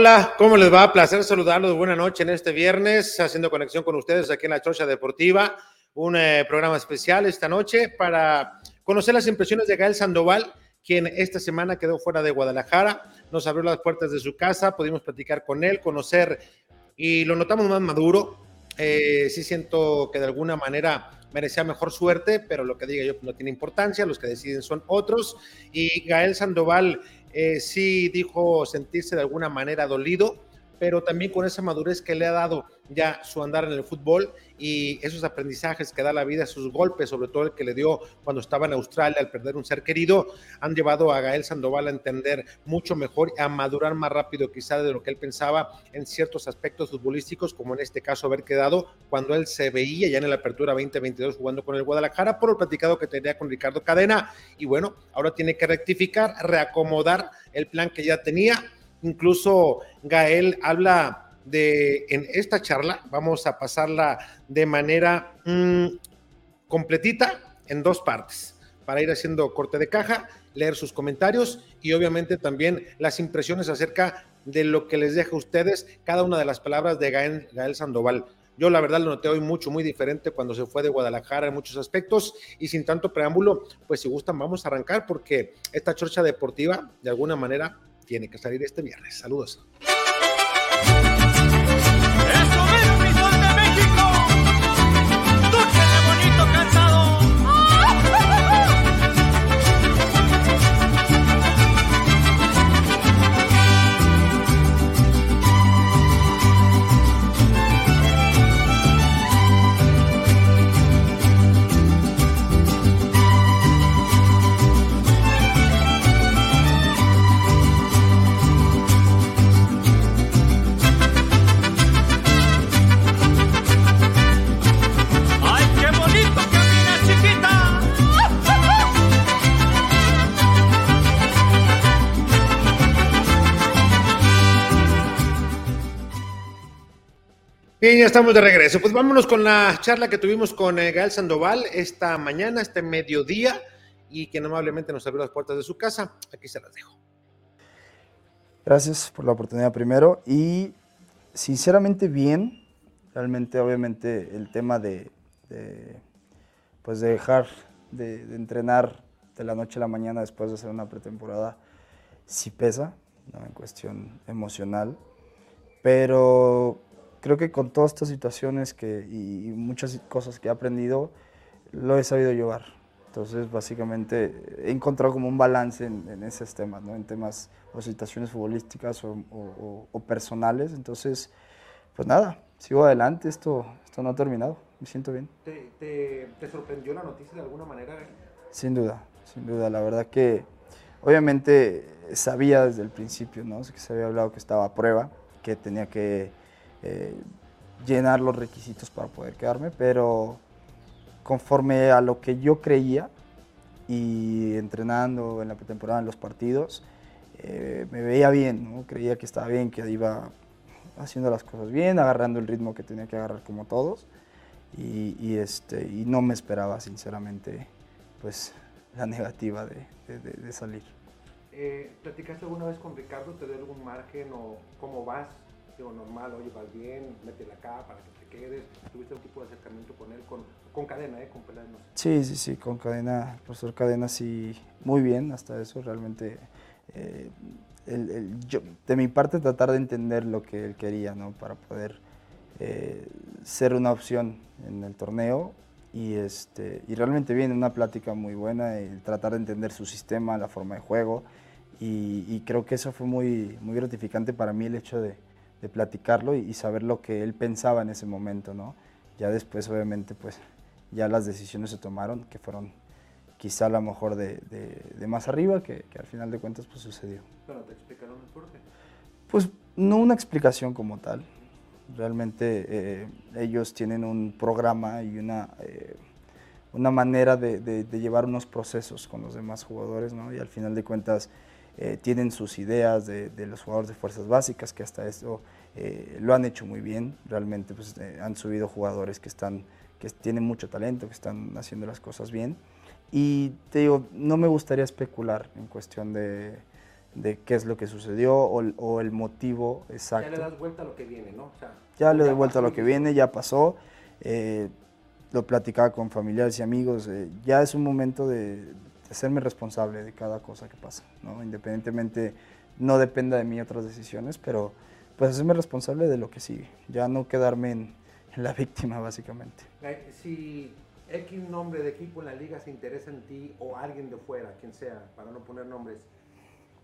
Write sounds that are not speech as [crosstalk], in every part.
Hola, ¿cómo les va? Placer saludarlos. Buena noche en este viernes, haciendo conexión con ustedes aquí en la Chocha Deportiva. Un eh, programa especial esta noche para conocer las impresiones de Gael Sandoval, quien esta semana quedó fuera de Guadalajara. Nos abrió las puertas de su casa, pudimos platicar con él, conocer y lo notamos más maduro. Eh, sí siento que de alguna manera merecía mejor suerte, pero lo que diga yo no tiene importancia, los que deciden son otros. Y Gael Sandoval eh, sí dijo sentirse de alguna manera dolido, pero también con esa madurez que le ha dado ya su andar en el fútbol y esos aprendizajes que da la vida, sus golpes, sobre todo el que le dio cuando estaba en Australia al perder un ser querido, han llevado a Gael Sandoval a entender mucho mejor, a madurar más rápido quizá de lo que él pensaba en ciertos aspectos futbolísticos, como en este caso haber quedado cuando él se veía ya en la apertura 2022 jugando con el Guadalajara por el platicado que tenía con Ricardo Cadena. Y bueno, ahora tiene que rectificar, reacomodar el plan que ya tenía. Incluso Gael habla de, en esta charla, vamos a pasarla de manera mm, completita en dos partes, para ir haciendo corte de caja, leer sus comentarios y obviamente también las impresiones acerca de lo que les deja a ustedes cada una de las palabras de Gael, Gael Sandoval. Yo la verdad lo noté hoy mucho, muy diferente cuando se fue de Guadalajara en muchos aspectos y sin tanto preámbulo, pues si gustan vamos a arrancar porque esta chorcha deportiva de alguna manera tiene que salir este viernes. Saludos. Bien, ya estamos de regreso. Pues vámonos con la charla que tuvimos con eh, Gael Sandoval esta mañana, este mediodía, y que amablemente nos abrió las puertas de su casa. Aquí se las dejo. Gracias por la oportunidad primero. Y sinceramente bien, realmente obviamente el tema de, pues de dejar de, entrenar de la noche a la mañana después de hacer una pretemporada, sí pesa, en cuestión emocional. Pero creo que con todas estas situaciones que, y, muchas cosas que he aprendido, lo he sabido llevar. Entonces, básicamente, he encontrado como un balance en, esos temas, ¿no? en temas o situaciones futbolísticas o, personales. Entonces, pues nada, sigo adelante, esto, esto no ha terminado, me siento bien. ¿Te, te, sorprendió la noticia de alguna manera? Sin duda, sin duda. La verdad que, obviamente, sabía desde el principio, ¿no? que se había hablado que estaba a prueba, que tenía que eh, llenar los requisitos para poder quedarme, pero conforme a lo que yo creía y entrenando en la pretemporada, en los partidos, eh, me veía bien, ¿no? creía que estaba bien, que iba haciendo las cosas bien, agarrando el ritmo que tenía que agarrar como todos. Y, este, y no me esperaba, sinceramente, pues la negativa de, de, salir. Eh, ¿Platicaste alguna vez con Ricardo? ¿Te dio algún margen o cómo vas? Normal, oye, vas bien, métela acá para que te quedes. ¿Tuviste un tipo de acercamiento con él? Con, con cadena, ¿eh? Con Peláez, Sí, sí, sí, con cadena, profesor Cadena, sí, muy bien, hasta eso realmente. Eh, el, yo, de mi parte, tratar de entender lo que él quería, ¿no? Para poder eh, ser una opción en el torneo y, este, y realmente viene una plática muy buena, el tratar de entender su sistema, la forma de juego y, creo que eso fue muy, muy gratificante para mí el hecho de, de platicarlo y, saber lo que él pensaba en ese momento, ¿no? Ya después obviamente pues ya las decisiones se tomaron que fueron quizá a lo mejor de, de, más arriba que, que, al final de cuentas pues sucedió. ¿Pero te explicaron el por qué? Pues no una explicación como tal, Realmente eh, ellos tienen un programa y una, eh, una manera de, llevar unos procesos con los demás jugadores, ¿no? Y al final de cuentas eh, tienen sus ideas de, los jugadores de fuerzas básicas, que hasta eso lo han hecho muy bien. Realmente pues, han subido jugadores que, están, que tienen mucho talento, que están haciendo las cosas bien. Y te digo, no me gustaría especular en cuestión de, de qué es lo que sucedió o, el motivo exacto. Ya le das vuelta a lo que viene, ¿no? ya le doy vuelta a lo que viene, ya pasó. Eh, lo platicaba con familiares y amigos. Eh, ya es un momento de, hacerme responsable de cada cosa que pasa, ¿no? Independientemente, no dependa de mí otras decisiones, pero pues hacerme responsable de lo que sigue. Ya no quedarme en, en la [laughs] víctima, básicamente. Si X nombre de equipo en la liga se interesa en ti o alguien de fuera, quien sea, para no poner nombres,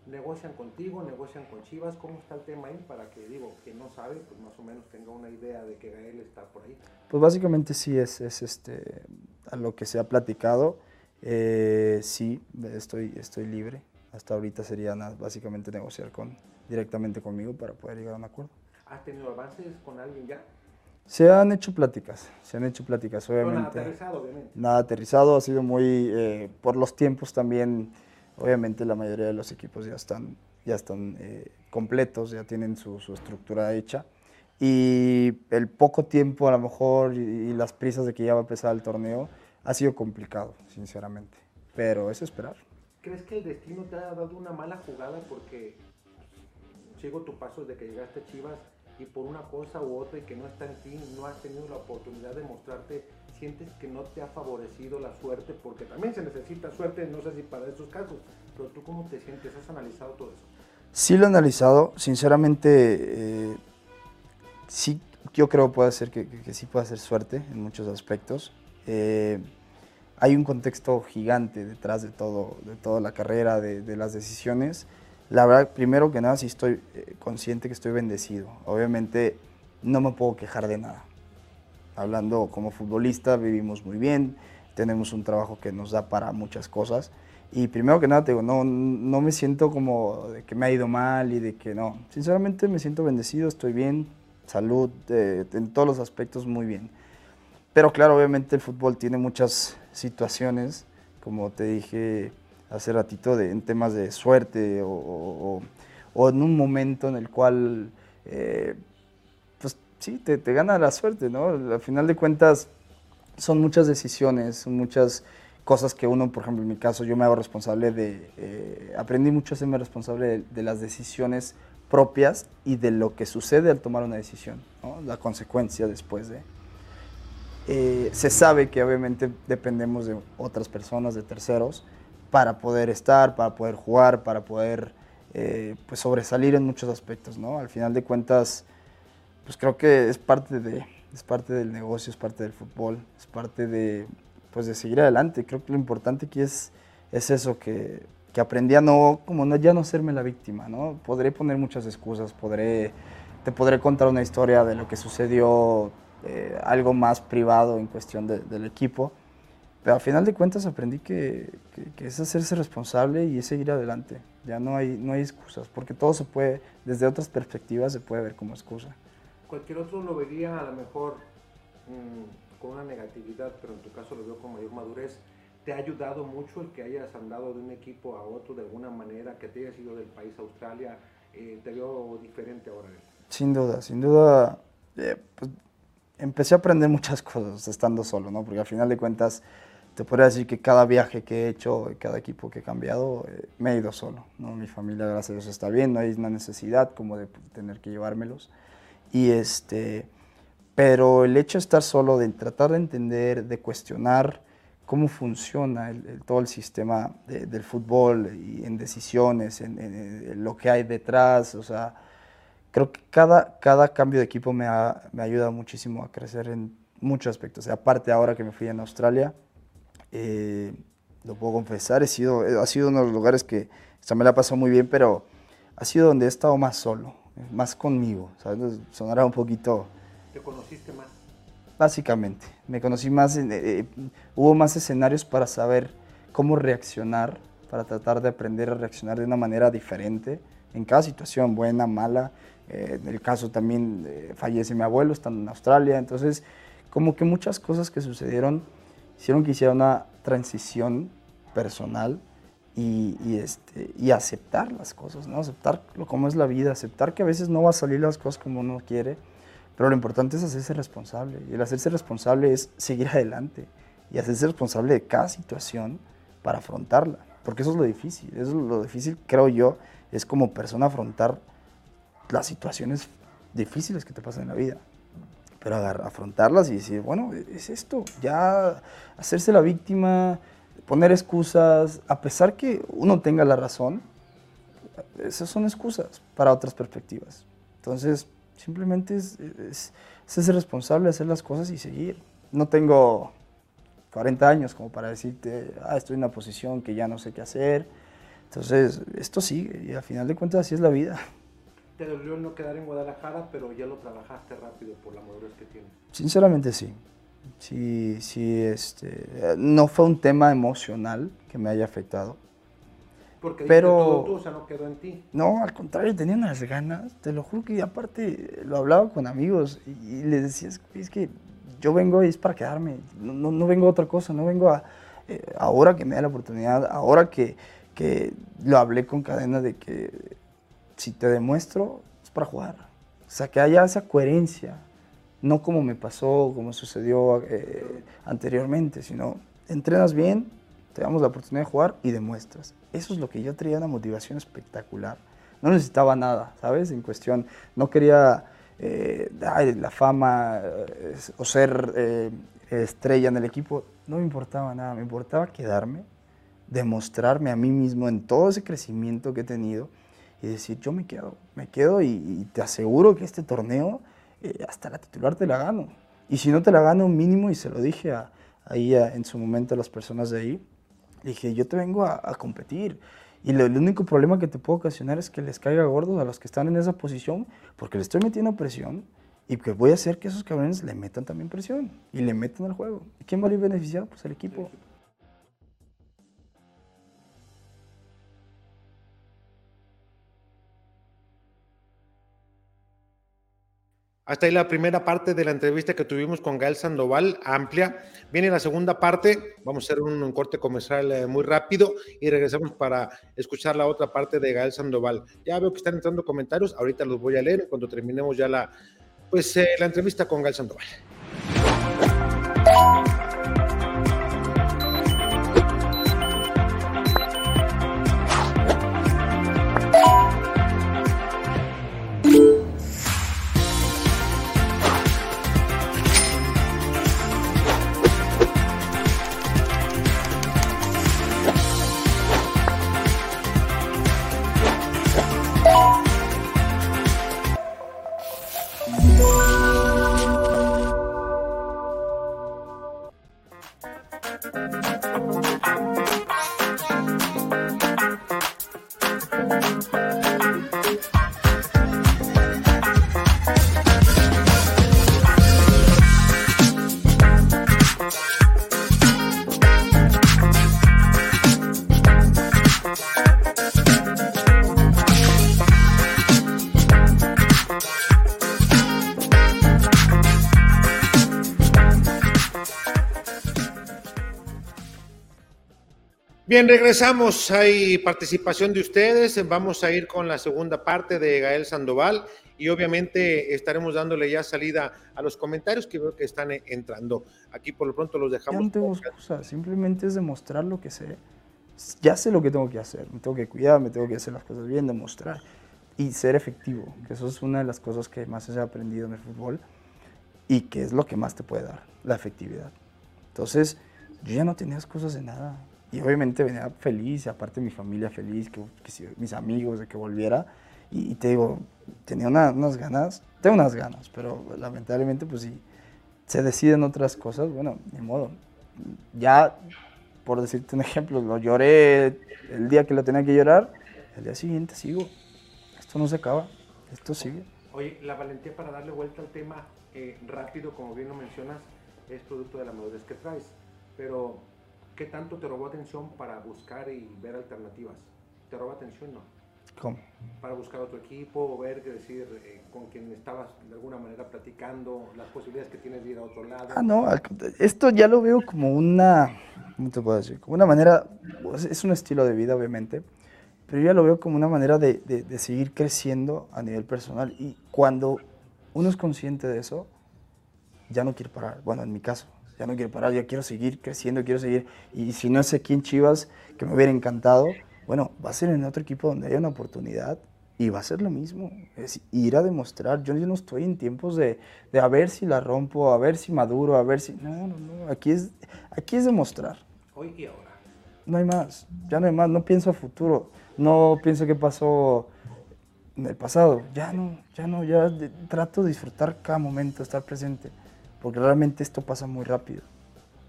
negocian contigo, negocian con Chivas, ¿cómo está el tema ahí? Para que, digo, que no sabe, pues más o menos tenga una idea de que Gael está por ahí. Pues básicamente sí es, es este, a lo que se ha platicado, eh, sí, estoy, estoy libre. Hasta ahorita sería básicamente negociar con, directamente conmigo para poder llegar a un acuerdo. ¿Has tenido avances con alguien ya? Se han hecho pláticas, se han hecho pláticas, obviamente. nada aterrizado, obviamente. Nada aterrizado, ha sido muy, eh, por los tiempos también Obviamente la mayoría de los equipos ya están, ya están eh, completos, ya tienen su, estructura hecha. Y el poco tiempo a lo mejor y, las prisas de que ya va a empezar el torneo ha sido complicado, sinceramente. Pero es esperar. ¿Crees que el destino te ha dado una mala jugada porque sigo tu paso desde que llegaste a Chivas y por una cosa u otra y que no está en ti, no has tenido la oportunidad de mostrarte sientes que no te ha favorecido la suerte, porque también se necesita suerte, no sé si para esos casos, pero tú cómo te sientes, ¿has analizado todo eso? Sí lo he analizado, sinceramente, eh, sí, yo creo puede ser que, que, sí puede ser suerte en muchos aspectos. Eh, hay un contexto gigante detrás de todo, de toda la carrera, de, de las decisiones. La verdad, primero que nada, sí estoy eh, consciente que estoy bendecido. Obviamente, no me puedo quejar de nada hablando como futbolista, vivimos muy bien, tenemos un trabajo que nos da para muchas cosas. Y primero que nada, te digo, no, no me siento como de que me ha ido mal y de que no. Sinceramente me siento bendecido, estoy bien, salud, eh, en todos los aspectos muy bien. Pero claro, obviamente el fútbol tiene muchas situaciones, como te dije hace ratito, de, en temas de suerte o, o, en un momento en el cual eh, sí, te, gana la suerte, ¿no? Al final de cuentas, son muchas decisiones, son muchas cosas que uno, por ejemplo, en mi caso, yo me hago responsable de, eh, aprendí mucho a serme responsable de, las decisiones propias y de lo que sucede al tomar una decisión, ¿no? la consecuencia después de. Eh, se sabe que obviamente dependemos de otras personas, de terceros, para poder estar, para poder jugar, para poder eh, pues sobresalir en muchos aspectos, ¿no? Al final de cuentas, pues creo que es parte de, es parte del negocio, es parte del fútbol, es parte de, pues de seguir adelante. Creo que lo importante aquí es, es eso, que, que aprendí a no, como no, ya no serme la víctima, ¿no? Podré poner muchas excusas, podré, te podré contar una historia de lo que sucedió, eh, algo más privado en cuestión del equipo, pero al final de cuentas aprendí que, que, es hacerse responsable y es seguir adelante. Ya no hay, no hay excusas, porque todo se puede, desde otras perspectivas se puede ver como excusa cualquier otro lo vería a lo mejor mm, con una negatividad, pero en tu caso lo veo con mayor madurez. ¿Te ha ayudado mucho el que hayas andado de un equipo a otro de alguna manera, que te hayas ido del país a Australia? Eh, ¿Te veo diferente ahora? Sin duda, sin duda. Eh, pues, empecé a aprender muchas cosas estando solo, ¿no? Porque al final de cuentas te podría decir que cada viaje que he hecho, cada equipo que he cambiado, eh, me he ido solo. ¿no? Mi familia, gracias a Dios, está bien, no hay una necesidad como de tener que llevármelos. Y este, pero el hecho de estar solo, de tratar de entender, de cuestionar cómo funciona todo el sistema del fútbol y en decisiones, en, lo que hay detrás, o sea, creo que cada, cada cambio de equipo me ha, me ayudado muchísimo a crecer en muchos aspectos. aparte ahora que me fui en Australia, eh, lo puedo confesar, he sido, ha sido uno de los lugares que o me la pasado muy bien, pero ha sido donde he estado más solo, más conmigo, ¿sabes? Sonará un poquito... ¿Te conociste más? Básicamente, me conocí más, eh, eh, hubo más escenarios para saber cómo reaccionar, para tratar de aprender a reaccionar de una manera diferente en cada situación, buena, mala. En el caso también fallece mi abuelo, estando en Australia, entonces como que muchas cosas que sucedieron hicieron que hiciera una transición personal y, este, y aceptar las cosas, ¿no? aceptar lo, cómo es la vida, aceptar que a veces no va a salir las cosas como uno quiere, pero lo importante es hacerse responsable. Y el hacerse responsable es seguir adelante y hacerse responsable de cada situación para afrontarla. Porque eso es lo difícil. Eso es lo difícil, creo yo, es como persona afrontar las situaciones difíciles que te pasan en la vida pero afrontarlas y decir, bueno, es esto, ya hacerse la víctima, poner excusas, a pesar que uno tenga la razón, esas son excusas para otras perspectivas. Entonces, simplemente es, es, ser responsable, hacer las cosas y seguir. No tengo 40 años como para decirte, ah, estoy en una posición que ya no sé qué hacer. Entonces, esto sigue y al final de cuentas así es la vida. ¿Te dolió no quedar en Guadalajara, pero ya lo trabajaste rápido por la madurez que tienes? Sinceramente sí. Sí, sí, este, no fue un tema emocional que me haya afectado. Porque pero todo tú, o sea, no quedó en ti. No, al contrario, tenía unas ganas, te lo juro que aparte lo hablaba con amigos y, les decía, es, que yo vengo y es para quedarme, no, no, vengo a otra cosa, no vengo a, eh, ahora que me da la oportunidad, ahora que, que lo hablé con cadena de que si te demuestro, es para jugar. O sea, que haya esa coherencia, no como me pasó, como sucedió eh, anteriormente, sino entrenas bien, te damos la oportunidad de jugar y demuestras. Eso es lo que yo traía una motivación espectacular. No necesitaba nada, ¿sabes? En cuestión, no quería eh, la fama eh, o ser estrella en el equipo, no me importaba nada, me importaba quedarme, demostrarme a mí mismo en todo ese crecimiento que he tenido y decir, yo me quedo, me quedo y, te aseguro que este torneo eh, hasta la titular te la gano. Y si no te la gano mínimo, y se lo dije a, ahí en su momento a las personas de ahí, dije, yo te vengo a, competir. Y el único problema que te puedo ocasionar es que les caiga gordos a los que están en esa posición, porque le estoy metiendo presión y que voy a hacer que esos cabrones le metan también presión y le metan al juego. ¿Y quién va a ir beneficiado? Pues el equipo. Hasta ahí la primera parte de la entrevista que tuvimos con Gael Sandoval, amplia. Viene la segunda parte, vamos a hacer un, corte comercial eh, muy rápido y regresamos para escuchar la otra parte de Gael Sandoval. Ya veo que están entrando comentarios, ahorita los voy a leer cuando terminemos ya la, pues, eh, la entrevista con Gael Sandoval. Bien, regresamos. Hay participación de ustedes. Vamos a ir con la segunda parte de Gael Sandoval y obviamente estaremos dándole ya salida a los comentarios que veo que están entrando. Aquí por lo pronto los dejamos. no tengo excusa, simplemente es demostrar lo que sé. Ya sé lo que tengo que hacer, me tengo que cuidar, me tengo que hacer las cosas bien, demostrar y ser efectivo, que eso es una de las cosas que más he aprendido en el fútbol y que es lo que más te puede dar, la efectividad. Entonces, yo ya no tenía excusas de nada y obviamente venía feliz, aparte mi familia feliz, que, mis amigos, de que volviera. Y, te digo, tenía unas ganas, tengo unas ganas, pero lamentablemente, pues si se deciden otras cosas, bueno, ni modo. Ya, por decirte un ejemplo, lo lloré el día que lo tenía que llorar, el día siguiente sigo. Esto no se acaba, esto sigue. Oye, la valentía para darle vuelta al tema eh, rápido, como bien lo mencionas, es producto de la madurez que traes. Pero ¿Qué tanto te robó atención para buscar y ver alternativas? ¿Te robó atención no? ¿Cómo? Para buscar otro equipo, ver, decir, eh, con quien estabas de alguna manera platicando, las posibilidades que tienes de ir a otro lado. Ah, no, esto ya lo veo como una, ¿cómo te puedo decir? Como una manera, pues, es un estilo de vida, obviamente, pero ya lo veo como una manera de, de, de seguir creciendo a nivel personal. Y cuando uno es consciente de eso, ya no quiere parar. Bueno, en mi caso, ya no quiero parar, ya quiero seguir creciendo, quiero seguir. Y si no es aquí en Chivas, que me hubiera encantado, bueno, va a ser en otro equipo donde haya una oportunidad y va a ser lo mismo. Es ir a demostrar. Yo, no estoy en tiempos de, de, a ver si la rompo, a ver si maduro, a ver si. No, no, no. Aquí es, aquí es demostrar. Hoy y ahora. No hay más. Ya no hay más. No pienso a futuro. No pienso qué pasó en el pasado. Ya no, ya no. Ya trato de disfrutar cada momento, estar presente porque realmente esto pasa muy rápido.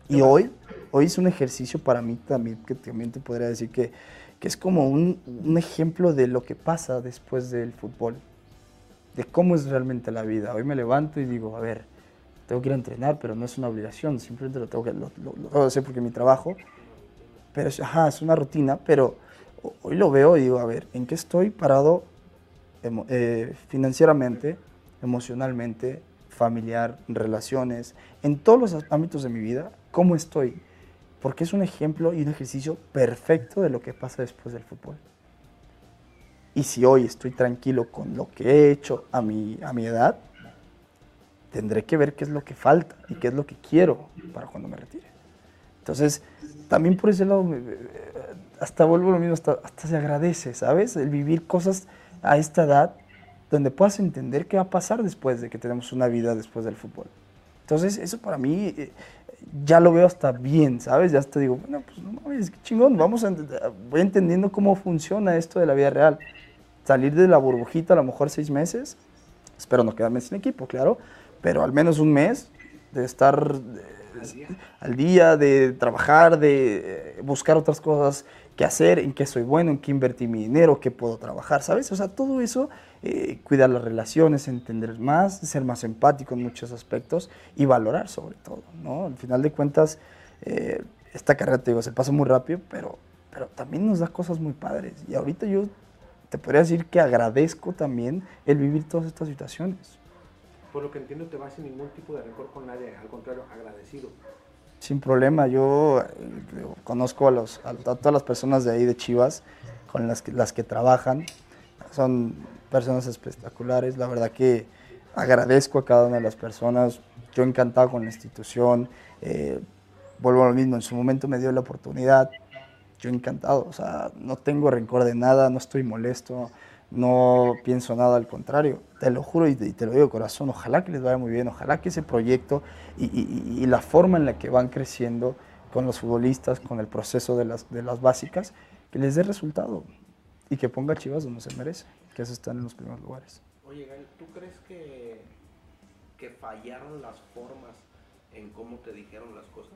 Y hoy, hoy es un ejercicio para mí también, que también te podría decir que, que es como un, un, ejemplo de lo que pasa después del fútbol, de cómo es realmente la vida. Hoy me levanto y digo, a ver, tengo que ir a entrenar, pero no es una obligación, simplemente lo tengo que, lo, lo, hacer porque es mi trabajo, pero es, ajá, es una rutina, pero hoy lo veo y digo, a ver, ¿en qué estoy parado eh, financieramente, emocionalmente, familiar, relaciones, en todos los ámbitos de mi vida, cómo estoy. Porque es un ejemplo y un ejercicio perfecto de lo que pasa después del fútbol. Y si hoy estoy tranquilo con lo que he hecho a mi, a mi edad, tendré que ver qué es lo que falta y qué es lo que quiero para cuando me retire. Entonces, también por ese lado, hasta vuelvo lo mismo, hasta, hasta se agradece, ¿sabes? El vivir cosas a esta edad donde puedas entender qué va a pasar después de que tenemos una vida después del fútbol. Entonces, eso para mí eh, ya lo veo hasta bien, ¿sabes? Ya te digo, bueno, pues no mames, qué chingón, vamos a, voy entendiendo cómo funciona esto de la vida real. Salir de la burbujita a lo mejor seis meses, espero no quedarme sin equipo, claro, pero al menos un mes de estar eh, al día, de trabajar, de eh, buscar otras cosas que hacer, en qué soy bueno, en qué invertir mi dinero, qué puedo trabajar, ¿sabes? O sea, todo eso eh, cuidar las relaciones, entender más, ser más empático en muchos aspectos y valorar sobre todo, ¿no? Al final de cuentas, eh, esta carrera, te digo, se pasa muy rápido, pero, pero también nos da cosas muy padres. Y ahorita yo te podría decir que agradezco también el vivir todas estas situaciones. Por lo que entiendo, te vas sin ningún tipo de rencor con nadie, al contrario, agradecido. Sin problema, yo eh, conozco a, los, a, todas las personas de ahí de Chivas con las que, las que trabajan. Son personas espectaculares. La verdad que agradezco a cada una de las personas. Yo encantado con la institución. Eh, vuelvo a lo mismo, en su momento me dio la oportunidad. Yo encantado. O sea, no tengo rencor de nada, no estoy molesto, no pienso nada al contrario. Te lo juro y te, lo digo de corazón. Ojalá que les vaya muy bien. Ojalá que ese proyecto y, y, la forma en la que van creciendo con los futbolistas, con el proceso de las, de las básicas, que les dé resultado y que ponga Chivas donde se merece que eso están en los primeros lugares. Oye, Gael, ¿tú crees que, que fallaron las formas en cómo te dijeron las cosas?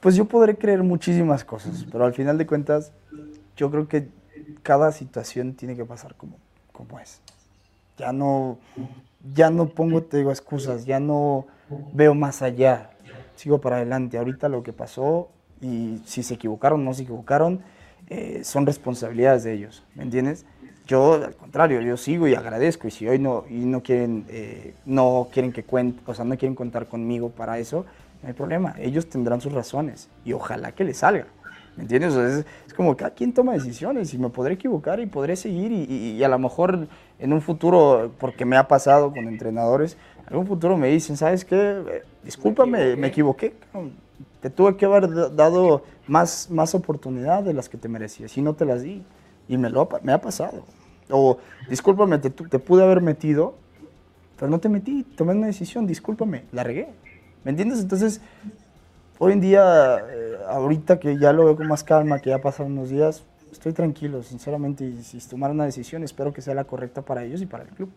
Pues yo podré creer muchísimas cosas, pero al final de cuentas, yo creo que cada situación tiene que pasar como, como es. Ya no, ya no pongo, te digo, excusas, ya no veo más allá, sigo para adelante. Ahorita lo que pasó y si se equivocaron no se equivocaron, eh, son responsabilidades de ellos, ¿me entiendes? Yo, al contrario, yo sigo y agradezco. Y si hoy no, y no quieren, eh, no quieren que cuente, o sea, no quieren contar conmigo para eso, no hay problema. Ellos tendrán sus razones y ojalá que les salga. ¿Me entiendes? es, como cada quien toma decisiones y me podré equivocar y podré seguir y, a lo mejor en un futuro, porque me ha pasado con entrenadores, en un futuro me dicen, ¿sabes qué? Eh, discúlpame, me equivoqué. Te tuve que haber dado más, más oportunidad de las que te merecías y no te las di. Y me, lo, me ha pasado. O discúlpame, te, te pude haber metido, pero no te metí, tomé una decisión, discúlpame, la regué. ¿Me entiendes? Entonces, hoy en día, eh, ahorita que ya lo veo con más calma, que ya pasaron unos días, estoy tranquilo, sinceramente, y si tomar una decisión, espero que sea la correcta para ellos y para el club.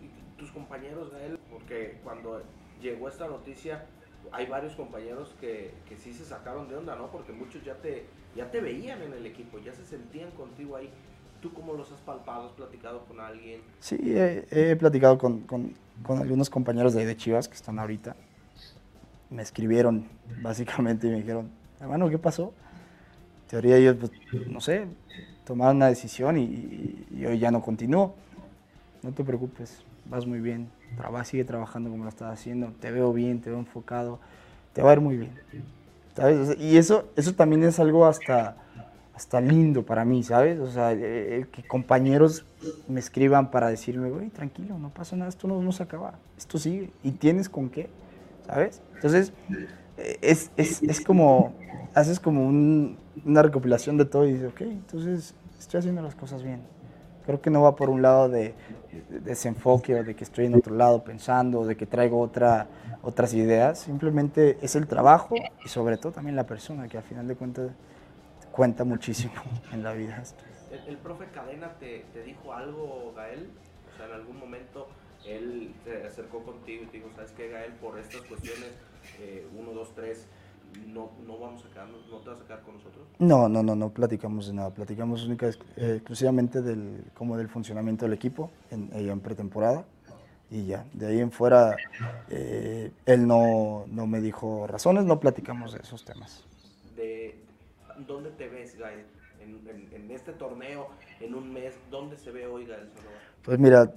¿Y tus compañeros de él? Porque cuando llegó esta noticia, hay varios compañeros que, sí se sacaron de onda, ¿no? Porque muchos ya te, ya te veían en el equipo, ya se sentían contigo ahí. ¿Tú cómo los has palpado? ¿Has platicado con alguien? Sí, he, platicado con, con, con, algunos compañeros de ahí de Chivas que están ahorita. Me escribieron básicamente y me dijeron, hermano, ¿qué pasó? En teoría ellos, pues, no sé, tomaron una decisión y, hoy ya no continúo. No te preocupes, vas muy bien, Traba, sigue trabajando como lo estás haciendo, te veo bien, te veo enfocado, te va a ir muy bien. ¿Sabes? Y eso, eso también es algo hasta hasta lindo para mí, ¿sabes? O sea, que compañeros me escriban para decirme, güey, tranquilo, no pasa nada, esto no, no se acaba, esto sigue, y tienes con qué, ¿sabes? Entonces, es, es, es como, haces como una recopilación de todo y dices, ok, entonces estoy haciendo las cosas bien. Creo que no va por un lado de, desenfoque o de que estoy en otro lado pensando, o de que traigo otra, otras ideas, simplemente es el trabajo y sobre todo también la persona, que al final de cuentas cuenta muchísimo [laughs] en la vida. ¿El, profe Cadena te, te, dijo algo, Gael? O sea, en algún momento él se acercó contigo y te dijo, ¿sabes qué, Gael? Por estas cuestiones, eh, uno, dos, tres, no, no vamos a quedarnos, no te vas a quedar con nosotros. No, no, no, no platicamos de nada. Platicamos única, eh, exclusivamente del, como del funcionamiento del equipo en, en pretemporada y ya. De ahí en fuera, eh, él no, no me dijo razones, no platicamos de esos temas. De, ¿dónde te ves, Gael? En, este torneo, en un mes, ¿dónde se ve hoy Gael Pues mira,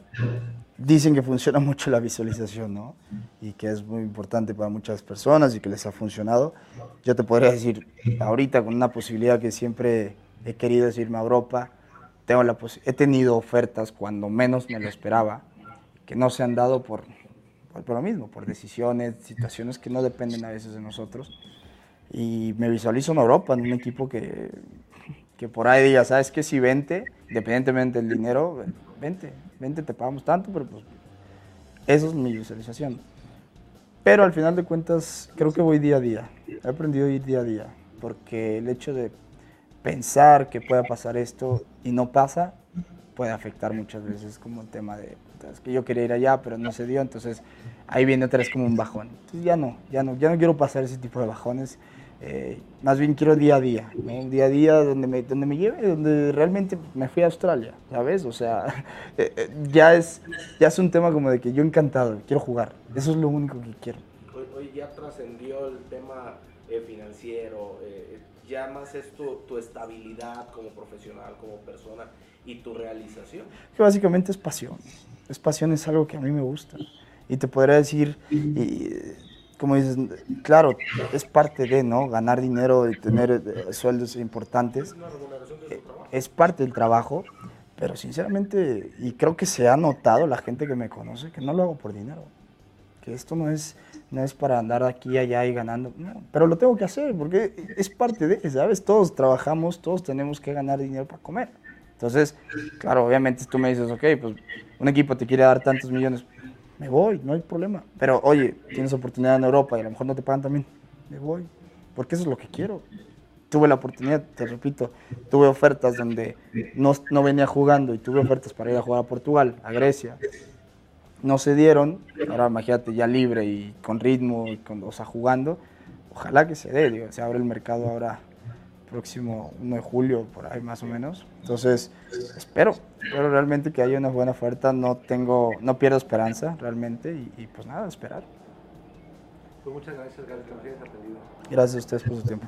dicen que funciona [laughs] mucho la visualización, ¿no? Y que es muy importante para muchas personas y que les ha funcionado. Yo te podría decir, ahorita con una posibilidad que siempre he querido decirme a Europa, tengo la he tenido ofertas cuando menos me lo esperaba, que no se han dado por, por, por lo mismo, por decisiones, situaciones que no dependen a veces de nosotros y me visualizo en Europa, en un equipo que, que por ahí diga, ¿sabes qué? Si vente, independientemente del dinero, vente, vente, te pagamos tanto, pero pues eso es mi visualización. Pero al final de cuentas, creo que voy día a día. He aprendido a ir día a día, porque el hecho de pensar que pueda pasar esto y no pasa, puede afectar muchas veces como el tema de es que yo quería ir allá pero no se dio entonces ahí viene otra vez como un bajón entonces ya no ya no ya no quiero pasar ese tipo de bajones eh, más bien quiero día a día, día a día donde me, donde me lleve, donde realmente me fui a Australia, ¿sabes? O sea, [laughs] eh, eh, ya, es, ya es un tema como de que yo encantado, quiero jugar, eso es lo único que quiero. Hoy, ya trascendió el tema financiero, ya más es tu, tu, estabilidad como profesional, como persona y tu realización. Que básicamente es pasión, es pasión, es algo que a mí me gusta. Y te podría decir, y, como dices, claro, es parte de, ¿no? Ganar dinero y tener eh, sueldos importantes. Eh, es parte del trabajo, pero sinceramente, y creo que se ha notado la gente que me conoce, que no lo hago por dinero. Que esto no es, no es para andar aquí, allá y ganando. pero lo tengo que hacer porque es parte de, ¿sabes? Todos trabajamos, todos tenemos que ganar dinero para comer. Entonces, claro, obviamente tú me dices, ok, pues un equipo te quiere dar tantos millones, me voy, no hay problema. Pero oye, tienes oportunidad en Europa y a lo mejor no te pagan también, me voy, porque eso es lo que quiero. Tuve la oportunidad, te repito, tuve ofertas donde no, no venía jugando y tuve ofertas para ir a jugar a Portugal, a Grecia. No se dieron, ahora imagínate ya libre y con ritmo, y con, o sea, jugando. Ojalá que se dé, digo, se abre el mercado ahora próximo 1 de julio, por ahí más o menos. Entonces, espero, espero realmente que haya una buena oferta. No tengo, no pierdo esperanza realmente y, pues nada, esperar. Pues muchas gracias, Gael, que Gracias a ustedes por su tiempo.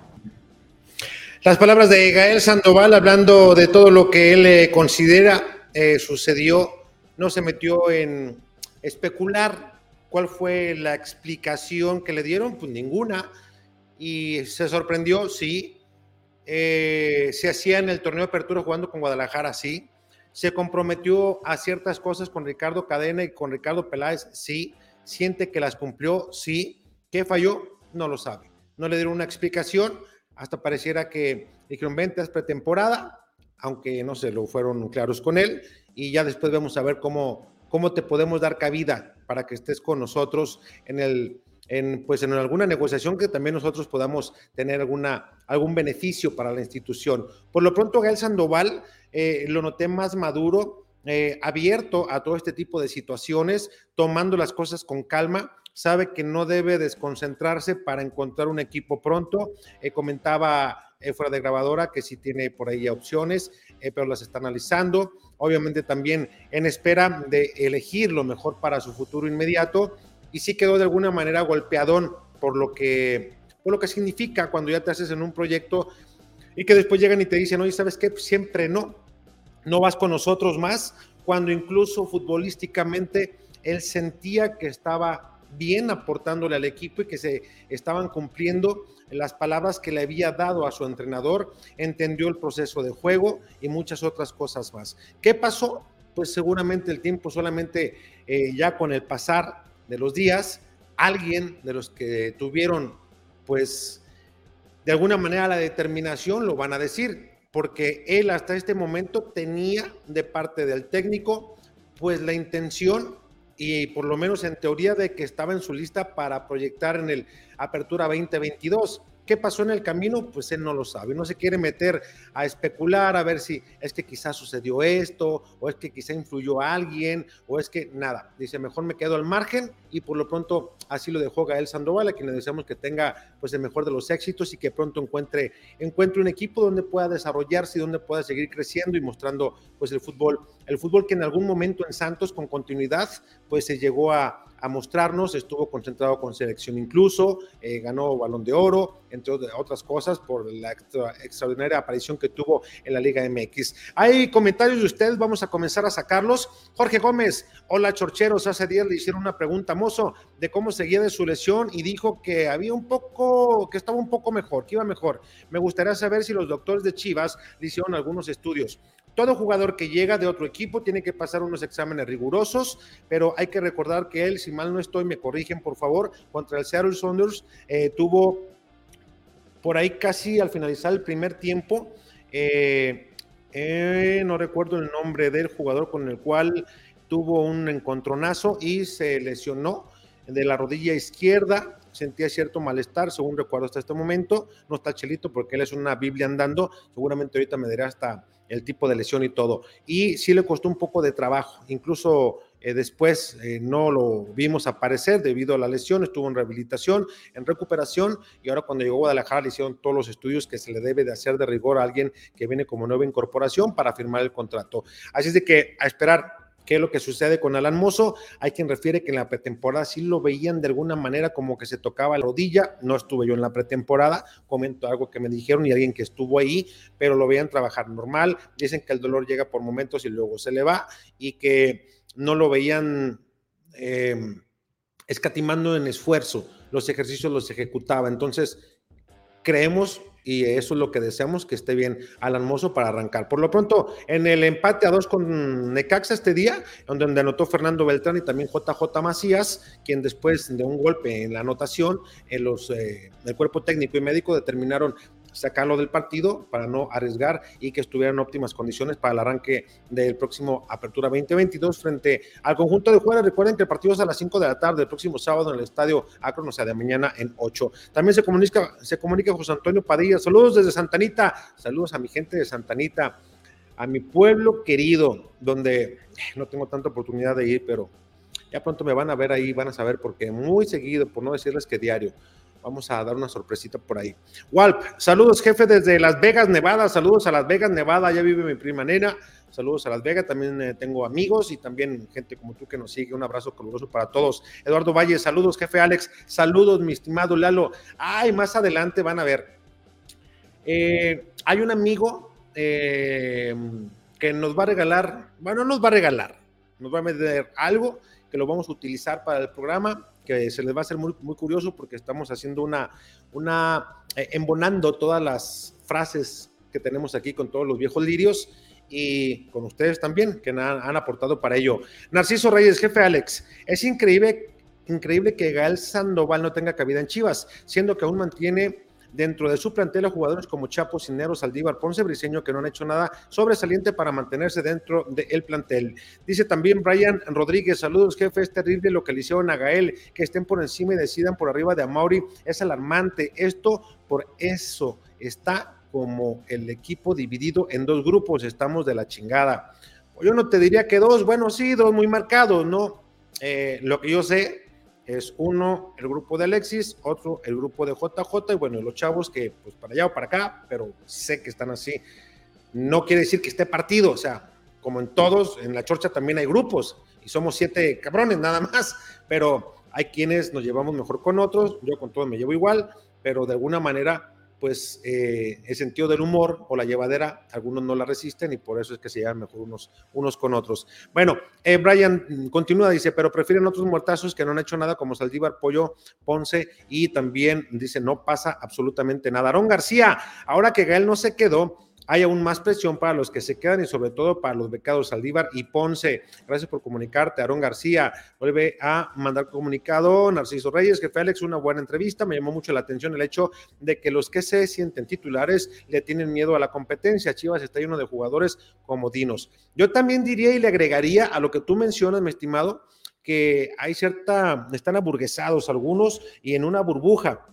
Las palabras de Gael Sandoval hablando de todo lo que él eh, considera eh, sucedió, no se metió en especular cuál fue la explicación que le dieron, pues ninguna, y se sorprendió, sí, eh, se hacía en el torneo de apertura jugando con Guadalajara, sí. Se comprometió a ciertas cosas con Ricardo Cadena y con Ricardo Peláez, sí. Siente que las cumplió, sí. ¿Qué falló? No lo sabe. No le dieron una explicación. Hasta pareciera que dijeron, vente, pretemporada, aunque no se lo fueron claros con él. Y ya después vamos a ver cómo, cómo te podemos dar cabida para que estés con nosotros en el en, pues en alguna negociación que también nosotros podamos tener alguna, algún beneficio para la institución. Por lo pronto, Gael Sandoval eh, lo noté más maduro, eh, abierto a todo este tipo de situaciones, tomando las cosas con calma, sabe que no debe desconcentrarse para encontrar un equipo pronto. Eh, comentaba fuera de grabadora que sí tiene por ahí opciones, pero las está analizando. Obviamente también en espera de elegir lo mejor para su futuro inmediato y sí quedó de alguna manera golpeadón por lo que, por lo que significa cuando ya te haces en un proyecto y que después llegan y te dicen, oye, ¿sabes qué? Siempre no, no vas con nosotros más, cuando incluso futbolísticamente él sentía que estaba bien aportándole al equipo y que se estaban cumpliendo las palabras que le había dado a su entrenador, entendió el proceso de juego y muchas otras cosas más. ¿Qué pasó? Pues seguramente el tiempo solamente eh, ya con el pasar de los días, alguien de los que tuvieron, pues, de alguna manera la determinación, lo van a decir, porque él hasta este momento tenía de parte del técnico, pues, la intención y por lo menos en teoría de que estaba en su lista para proyectar en el Apertura 2022. ¿Qué pasó en el camino? Pues él no lo sabe, no se quiere meter a especular, a ver si es que quizás sucedió esto, o es que quizá influyó a alguien, o es que nada. Dice, mejor me quedo al margen y por lo pronto así lo dejó Gael Sandoval, a quien le deseamos que tenga pues el mejor de los éxitos y que pronto encuentre, encuentre un equipo donde pueda desarrollarse y donde pueda seguir creciendo y mostrando pues el fútbol, el fútbol que en algún momento en Santos con continuidad pues se llegó a, a mostrarnos, estuvo concentrado con selección incluso, eh, ganó balón de oro, entre otras cosas, por la extraordinaria aparición que tuvo en la Liga MX. Hay comentarios de ustedes, vamos a comenzar a sacarlos. Jorge Gómez, hola Chorcheros, hace días le hicieron una pregunta, mozo, de cómo seguía de su lesión y dijo que había un poco, que estaba un poco mejor, que iba mejor. Me gustaría saber si los doctores de Chivas le hicieron algunos estudios. Todo jugador que llega de otro equipo tiene que pasar unos exámenes rigurosos, pero hay que recordar que él, si mal no estoy, me corrigen por favor, contra el Seattle Saunders eh, tuvo por ahí casi al finalizar el primer tiempo, eh, eh, no recuerdo el nombre del jugador con el cual tuvo un encontronazo y se lesionó de la rodilla izquierda, sentía cierto malestar, según recuerdo hasta este momento. No está Chelito porque él es una Biblia andando, seguramente ahorita me dirá hasta el tipo de lesión y todo. Y sí le costó un poco de trabajo, incluso eh, después eh, no lo vimos aparecer debido a la lesión, estuvo en rehabilitación, en recuperación y ahora cuando llegó a Guadalajara le hicieron todos los estudios que se le debe de hacer de rigor a alguien que viene como nueva incorporación para firmar el contrato. Así es de que a esperar ¿Qué es lo que sucede con Alan Mozo? Hay quien refiere que en la pretemporada sí lo veían de alguna manera como que se tocaba la rodilla. No estuve yo en la pretemporada, comento algo que me dijeron y alguien que estuvo ahí, pero lo veían trabajar normal. Dicen que el dolor llega por momentos y luego se le va y que no lo veían eh, escatimando en esfuerzo. Los ejercicios los ejecutaba. Entonces, creemos y eso es lo que deseamos, que esté bien Alan Mozo para arrancar. Por lo pronto, en el empate a dos con Necaxa este día, donde anotó Fernando Beltrán y también JJ Macías, quien después de un golpe en la anotación, en los, eh, el cuerpo técnico y médico determinaron sacarlo del partido para no arriesgar y que estuvieran en óptimas condiciones para el arranque del próximo Apertura 2022 frente al conjunto de jugadores. Recuerden que el partido es a las 5 de la tarde, el próximo sábado en el estadio Akron, o sea, de mañana en 8. También se comunica, se comunica José Antonio Padilla. Saludos desde Santanita, saludos a mi gente de Santanita, a mi pueblo querido, donde eh, no tengo tanta oportunidad de ir, pero ya pronto me van a ver ahí, van a saber porque muy seguido, por no decirles que diario, Vamos a dar una sorpresita por ahí. Walp, saludos jefe desde Las Vegas, Nevada. Saludos a Las Vegas, Nevada. Ya vive mi prima nena. Saludos a Las Vegas. También eh, tengo amigos y también gente como tú que nos sigue. Un abrazo caluroso para todos. Eduardo Valle, saludos jefe Alex. Saludos mi estimado Lalo. Ay, más adelante van a ver. Eh, hay un amigo eh, que nos va a regalar, bueno, nos va a regalar, nos va a meter algo que lo vamos a utilizar para el programa que se les va a hacer muy, muy curioso porque estamos haciendo una, una eh, embonando todas las frases que tenemos aquí con todos los viejos lirios y con ustedes también, que han, han aportado para ello. Narciso Reyes, jefe Alex, es increíble, increíble que Gael Sandoval no tenga cabida en Chivas, siendo que aún mantiene dentro de su plantel a jugadores como Chapo, Cineros, Saldívar, Ponce, Briseño, que no han hecho nada sobresaliente para mantenerse dentro del plantel. Dice también Brian Rodríguez, saludos jefe, es terrible lo que le hicieron a Gael, que estén por encima y decidan por arriba de Amauri, es alarmante. Esto por eso está como el equipo dividido en dos grupos, estamos de la chingada. Yo no te diría que dos, bueno, sí, dos muy marcados, ¿no? Eh, lo que yo sé es uno el grupo de Alexis, otro el grupo de JJ y bueno, los chavos que pues para allá o para acá, pero sé que están así. No quiere decir que esté partido, o sea, como en todos, en la chorcha también hay grupos y somos siete cabrones nada más, pero hay quienes nos llevamos mejor con otros, yo con todos me llevo igual, pero de alguna manera pues eh, el sentido del humor o la llevadera, algunos no la resisten y por eso es que se llevan mejor unos, unos con otros. Bueno, eh, Brian continúa, dice, pero prefieren otros muertazos que no han hecho nada como Saldívar, Pollo, Ponce y también dice, no pasa absolutamente nada. Aarón García, ahora que Gael no se quedó, hay aún más presión para los que se quedan y sobre todo para los becados Saldívar y Ponce. Gracias por comunicarte, Aarón García. Vuelve a mandar comunicado. Narciso Reyes, que Félix, una buena entrevista. Me llamó mucho la atención el hecho de que los que se sienten titulares le tienen miedo a la competencia. Chivas está lleno de jugadores como Dinos. Yo también diría y le agregaría a lo que tú mencionas, mi estimado, que hay cierta, están aburguesados algunos y en una burbuja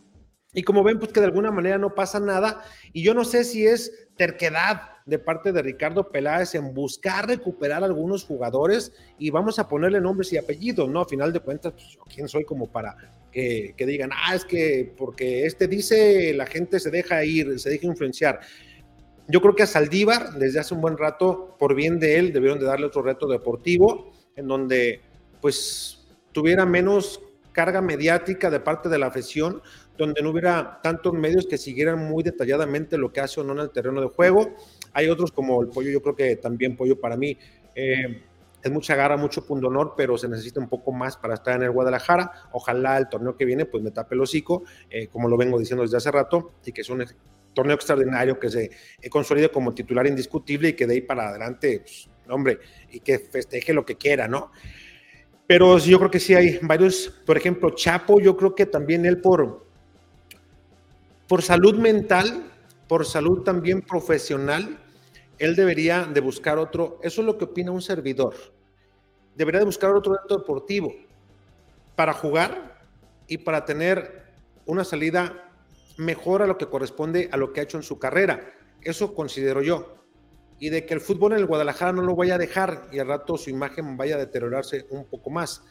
y como ven, pues que de alguna manera no pasa nada. Y yo no sé si es terquedad de parte de Ricardo Peláez en buscar recuperar algunos jugadores y vamos a ponerle nombres y apellidos, ¿no? A final de cuentas, pues, quién soy como para que, que, digan, ah, es que porque este dice, la gente se deja ir, se deja influenciar. Yo creo que a Saldívar, desde hace un buen rato, por bien de él, debieron de darle otro reto deportivo, en donde pues tuviera menos carga mediática de parte de la afición, donde no hubiera tantos medios que siguieran muy detalladamente lo que hace o no en el terreno de juego. Hay otros como el pollo, yo creo que también pollo para mí eh, es mucha garra, mucho honor, pero se necesita un poco más para estar en el Guadalajara. Ojalá el torneo que viene pues me tape el hocico, eh, como lo vengo diciendo desde hace rato, y que es un torneo extraordinario que se consolide como titular indiscutible y que de ahí para adelante, pues, hombre, y que festeje lo que quiera, ¿no? Pero yo creo que sí hay varios, por ejemplo, Chapo, yo creo que también él por, por salud mental, por salud también profesional, él debería de buscar otro, eso es lo que opina un servidor, debería de buscar otro reto deportivo para jugar y para tener una salida mejor a lo que corresponde a lo que ha hecho en su carrera. Eso considero yo. Y de que el fútbol en el Guadalajara no lo vaya a dejar y al rato su imagen vaya a deteriorarse un poco más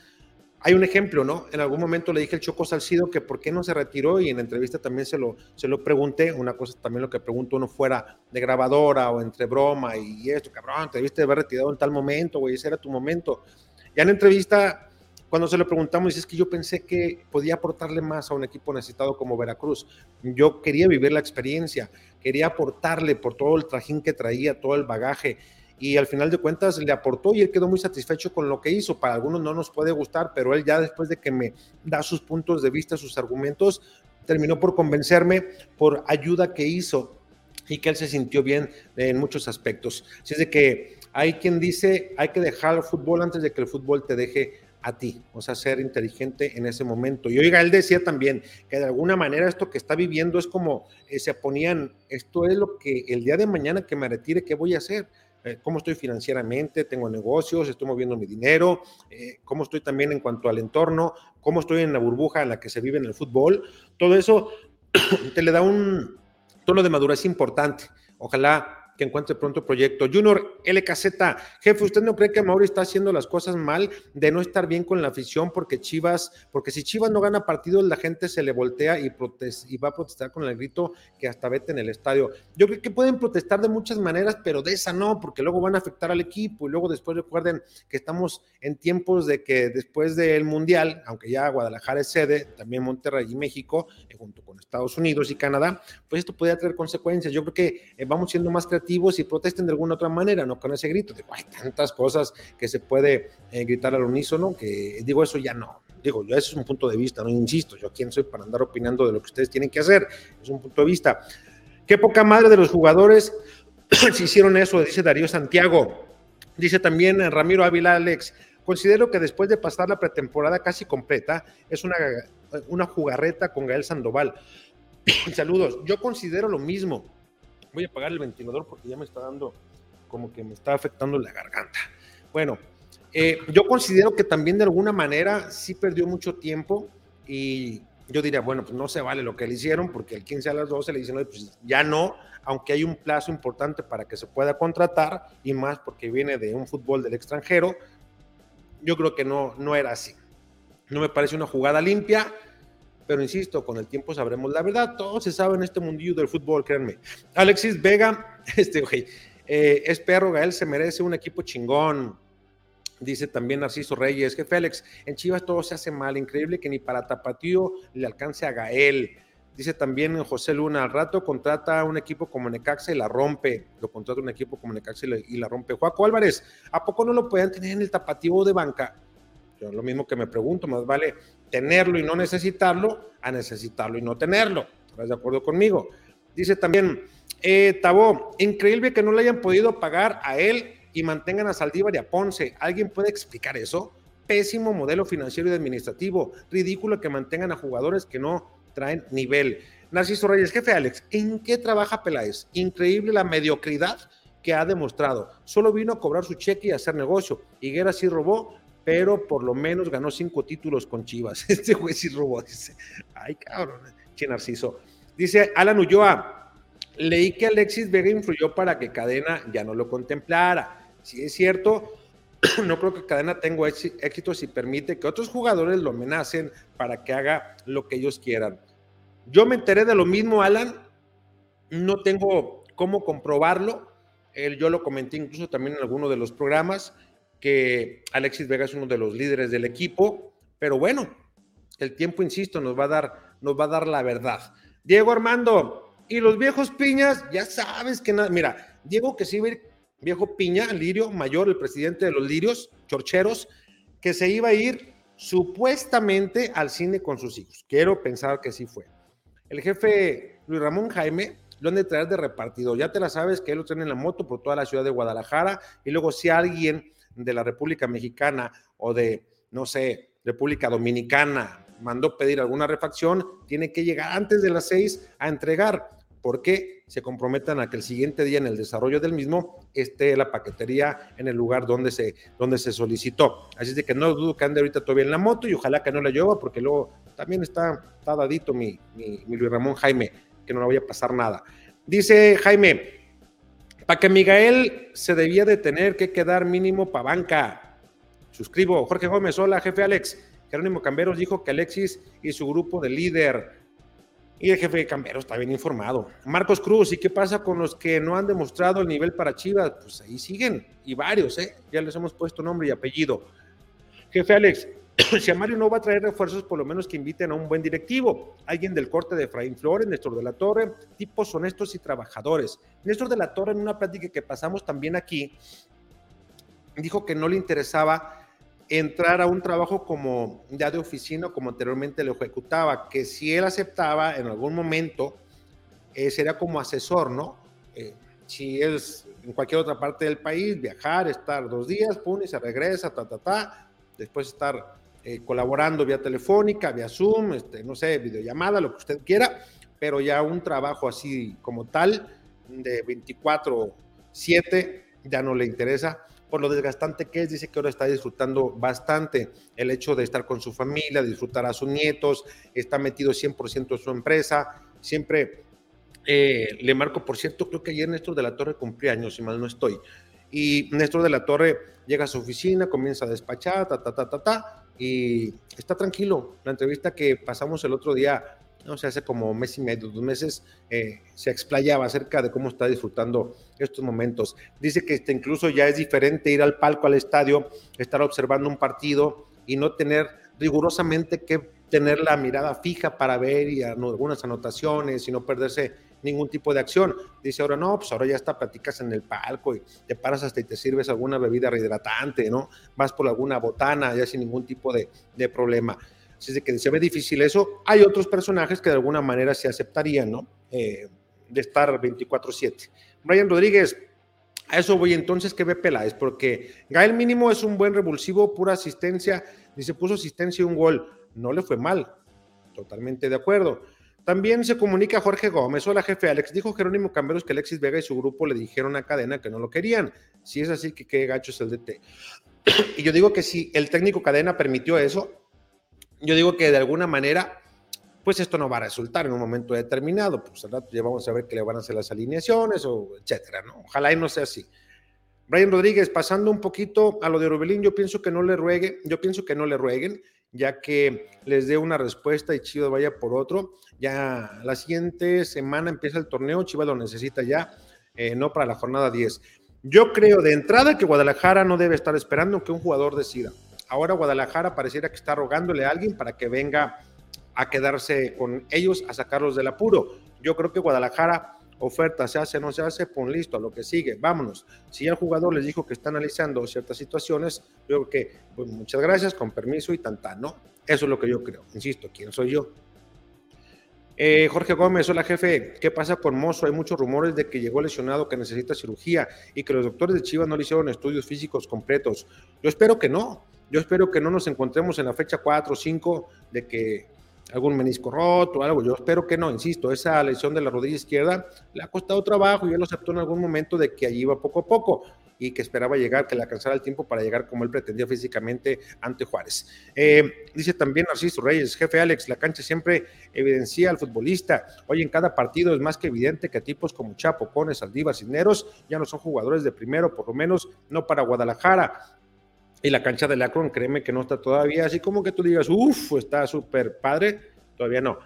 hay un ejemplo, ¿no? En algún momento le dije al Choco Salcido que por qué no se retiró y en la entrevista también se lo, se lo pregunté. Una cosa también lo que pregunto uno fuera de grabadora o entre broma y esto, cabrón, te debiste haber retirado en tal momento, güey, ese era tu momento. Ya en entrevista, cuando se lo preguntamos, dice es que yo pensé que podía aportarle más a un equipo necesitado como Veracruz. Yo quería vivir la experiencia, quería aportarle por todo el trajín que traía, todo el bagaje y al final de cuentas le aportó y él quedó muy satisfecho con lo que hizo. Para algunos no nos puede gustar, pero él ya después de que me da sus puntos de vista, sus argumentos, terminó por convencerme por ayuda que hizo y que él se sintió bien en muchos aspectos. Así es de que hay quien dice, hay que dejar el fútbol antes de que el fútbol te deje a ti, o sea, ser inteligente en ese momento. Y oiga, él decía también que de alguna manera esto que está viviendo es como eh, se ponían, esto es lo que el día de mañana que me retire, ¿qué voy a hacer? Eh, cómo estoy financieramente, tengo negocios, estoy moviendo mi dinero, eh, cómo estoy también en cuanto al entorno, cómo estoy en la burbuja en la que se vive en el fútbol. Todo eso [clears throat] te le da un tono de madurez importante. Ojalá que encuentre pronto proyecto. Junior LKZ, jefe, ¿usted no cree que Mauri está haciendo las cosas mal de no estar bien con la afición porque Chivas, porque si Chivas no gana partidos, la gente se le voltea y, y va a protestar con el grito que hasta vete en el estadio? Yo creo que pueden protestar de muchas maneras, pero de esa no, porque luego van a afectar al equipo y luego después recuerden que estamos en tiempos de que después del Mundial, aunque ya Guadalajara es sede, también Monterrey y México, eh, junto con Estados Unidos y Canadá, pues esto podría tener consecuencias. Yo creo que eh, vamos siendo más creativos y protesten de alguna otra manera, no con ese grito. Digo, hay tantas cosas que se puede eh, gritar al unísono que digo, eso ya no. Digo, yo eso es un punto de vista, no insisto, yo quién soy para andar opinando de lo que ustedes tienen que hacer, es un punto de vista. Qué poca madre de los jugadores [clears throat] si hicieron eso, dice Darío Santiago. Dice también Ramiro Ávila Alex, considero que después de pasar la pretemporada casi completa, es una, una jugarreta con Gael Sandoval. [clears throat] Saludos, yo considero lo mismo. Voy a apagar el ventilador porque ya me está dando como que me está afectando la garganta. Bueno, eh, yo considero que también de alguna manera sí perdió mucho tiempo y yo diría, bueno, pues no se vale lo que le hicieron porque el 15 a las 12 le dicen, pues ya no, aunque hay un plazo importante para que se pueda contratar y más porque viene de un fútbol del extranjero, yo creo que no, no era así. No me parece una jugada limpia, pero insisto, con el tiempo sabremos la verdad. Todo se sabe en este mundillo del fútbol, créanme. Alexis Vega, [laughs] este, güey, eh, es perro, Gael se merece un equipo chingón. Dice también Narciso Reyes, que Félix, en Chivas todo se hace mal, increíble que ni para Tapatío le alcance a Gael. Dice también José Luna, al rato contrata a un equipo como Necaxa y la rompe. Lo contrata un equipo como Necaxa y la, rompe. Juaco Álvarez, ¿a poco no lo pueden tener en el tapatío de banca? Yo lo mismo que me pregunto, más vale tenerlo y no necesitarlo a necesitarlo y no tenerlo. ¿Estás de acuerdo conmigo? Dice también eh, Tabó, increíble que no le hayan podido pagar a él y mantengan a Saldívar y a Ponce. ¿Alguien puede explicar eso? Pésimo modelo financiero y administrativo. Ridículo que mantengan a jugadores que no traen nivel. Narciso Reyes, jefe Alex, ¿en qué trabaja Peláez? Increíble la mediocridad que ha demostrado. Solo vino a cobrar su cheque y hacer negocio. Higuera sí robó, pero por lo menos ganó cinco títulos con Chivas. [laughs] Este güey sí robó, dice. Ay, cabrón, che Narciso. Dice Alan Ulloa, leí que Alexis Vega influyó para que Cadena ya no lo contemplara. Si es cierto, [clears throat] no creo que Cadena tenga éxito si permite que otros jugadores lo amenacen para que haga lo que ellos quieran. Yo me enteré de lo mismo, Alan. No tengo cómo comprobarlo. yo lo comenté incluso también en alguno de los programas, que Alexis Vega es uno de los líderes del equipo. Pero bueno, el tiempo, insisto, nos va a dar, nos va a dar la verdad. Diego Armando, y los viejos piñas, ya sabes que nada. Mira, Diego que sí viejo Piña, Lirio Mayor, el presidente de los Lirios, Chorcheros, que se iba a ir supuestamente al cine con sus hijos. Quiero pensar que sí fue. El jefe Luis Ramón Jaime lo han de traer de repartido. Ya te la sabes que él lo trae en la moto por toda la ciudad de Guadalajara y luego si alguien de la República Mexicana o de, no sé, República Dominicana mandó pedir alguna refacción, tiene que llegar antes de las seis a entregar porque se comprometan a que el siguiente día en el desarrollo del mismo esté la paquetería en el lugar donde se, donde se solicitó. Así de que no dudo que ande ahorita todavía en la moto y ojalá que no la lleve porque luego también está, está dadito mi, mi, Luis Ramón Jaime, que no le vaya a pasar nada. Dice Jaime, para que Miguel se debía de tener que quedar mínimo para banca. Suscribo. Jorge Gómez, hola, jefe Alex. Jerónimo Camberos dijo que Alexis y su grupo de líder y el jefe Camberos está bien informado. Marcos Cruz, ¿y qué pasa con los que no han demostrado el nivel para Chivas? Pues ahí siguen, y varios, ¿eh? Ya les hemos puesto nombre y apellido. Jefe Alex, [coughs] si a Mario no va a traer refuerzos, por lo menos que inviten a un buen directivo, alguien del corte de Efraín Flores, Néstor de la Torre, tipos honestos y trabajadores. Néstor de la Torre, en una plática que pasamos también aquí, dijo que no le interesaba entrar a un trabajo como ya de oficina, como anteriormente lo ejecutaba, que si él aceptaba en algún momento, eh, sería como asesor, ¿no? Eh, si es en cualquier otra parte del país, viajar, estar dos días, pum, y se regresa, ta, ta, ta, después estar eh, colaborando vía telefónica, vía Zoom, este, no sé, videollamada, lo que usted quiera, pero ya un trabajo así como tal, de 24-7, ya no le interesa. Por lo desgastante que es, dice que ahora está disfrutando bastante el hecho de estar con su familia, disfrutar a sus nietos, está metido 100% en su empresa, siempre eh, le marco, por cierto, creo que ayer Néstor de la Torre cumplía años, si mal no estoy, y Néstor de la Torre llega a su oficina, comienza a despachar, ta, ta, ta, ta, ta, y está tranquilo. La entrevista que pasamos el otro día no sé, hace como mes y medio, dos meses, eh, se explayaba acerca de cómo está disfrutando estos momentos. Dice que este, incluso ya es diferente ir al palco, al estadio, estar observando un partido y no tener rigurosamente que tener la mirada fija para ver y algunas anotaciones y no perderse ningún tipo de acción. Dice ahora no, pues ahora ya está, platicas en el palco y te paras hasta y te sirves alguna bebida rehidratante, ¿no? Vas por alguna botana ya sin ningún tipo de, de problema. Así es que se ve difícil eso. Hay otros personajes que de alguna manera se aceptarían, ¿no? Eh, de estar 24-7. Brian Rodríguez, a eso voy entonces que ve Peláez, porque Gael mínimo es un buen revulsivo, pura asistencia, dice puso asistencia y un gol, no le fue mal, totalmente de acuerdo. También se comunica Jorge Gómez, hola jefe Alex, dijo Jerónimo Camberos que Alexis Vega y su grupo le dijeron a Cadena que no lo querían, si es así que qué gacho es el DT. [clears throat] y yo digo que si el técnico Cadena permitió eso, yo digo que de alguna manera pues esto no va a resultar en un momento determinado, pues al rato ya vamos a ver que le van a hacer las alineaciones o etcétera, ¿no? Ojalá y no sea así. Brian Rodríguez, pasando un poquito a lo de Orbelín, yo pienso que no le ruegue, yo pienso que no le rueguen, ya que les dé una respuesta y Chivas vaya por otro. Ya la siguiente semana empieza el torneo, Chivas lo necesita ya, eh, no para la jornada 10. Yo creo de entrada que Guadalajara no debe estar esperando que un jugador decida. Ahora Guadalajara pareciera que está rogándole a alguien para que venga a quedarse con ellos, a sacarlos del apuro. Yo creo que Guadalajara oferta se hace, no se hace, pon listo, a lo que sigue, vámonos. Si el jugador les dijo que está analizando ciertas situaciones, yo creo que pues, muchas gracias, con permiso y tan ¿no? Eso es lo que yo creo. Insisto, ¿quién soy yo? Eh, Jorge Gómez, hola jefe, ¿qué pasa con Mozo? Hay muchos rumores de que llegó lesionado, que necesita cirugía y que los doctores de Chivas no le hicieron estudios físicos completos. Yo espero que no, yo espero que no nos encontremos en la fecha 4 o 5 de que algún menisco roto algo. Yo espero que no, insisto, esa lesión de la rodilla izquierda le ha costado trabajo y él lo aceptó en algún momento de que allí iba poco a poco y que esperaba llegar, que le alcanzara el tiempo para llegar como él pretendía físicamente ante Juárez. Eh, dice también Narciso Reyes, jefe Alex, la cancha siempre evidencia al futbolista. Hoy en cada partido es más que evidente que tipos como Chapo, Cones, Aldívar, Cisneros ya no son jugadores de primero, por lo menos no para Guadalajara. Y la cancha de Akron, créeme que no está todavía así como que tú digas, uff, está súper padre, todavía no.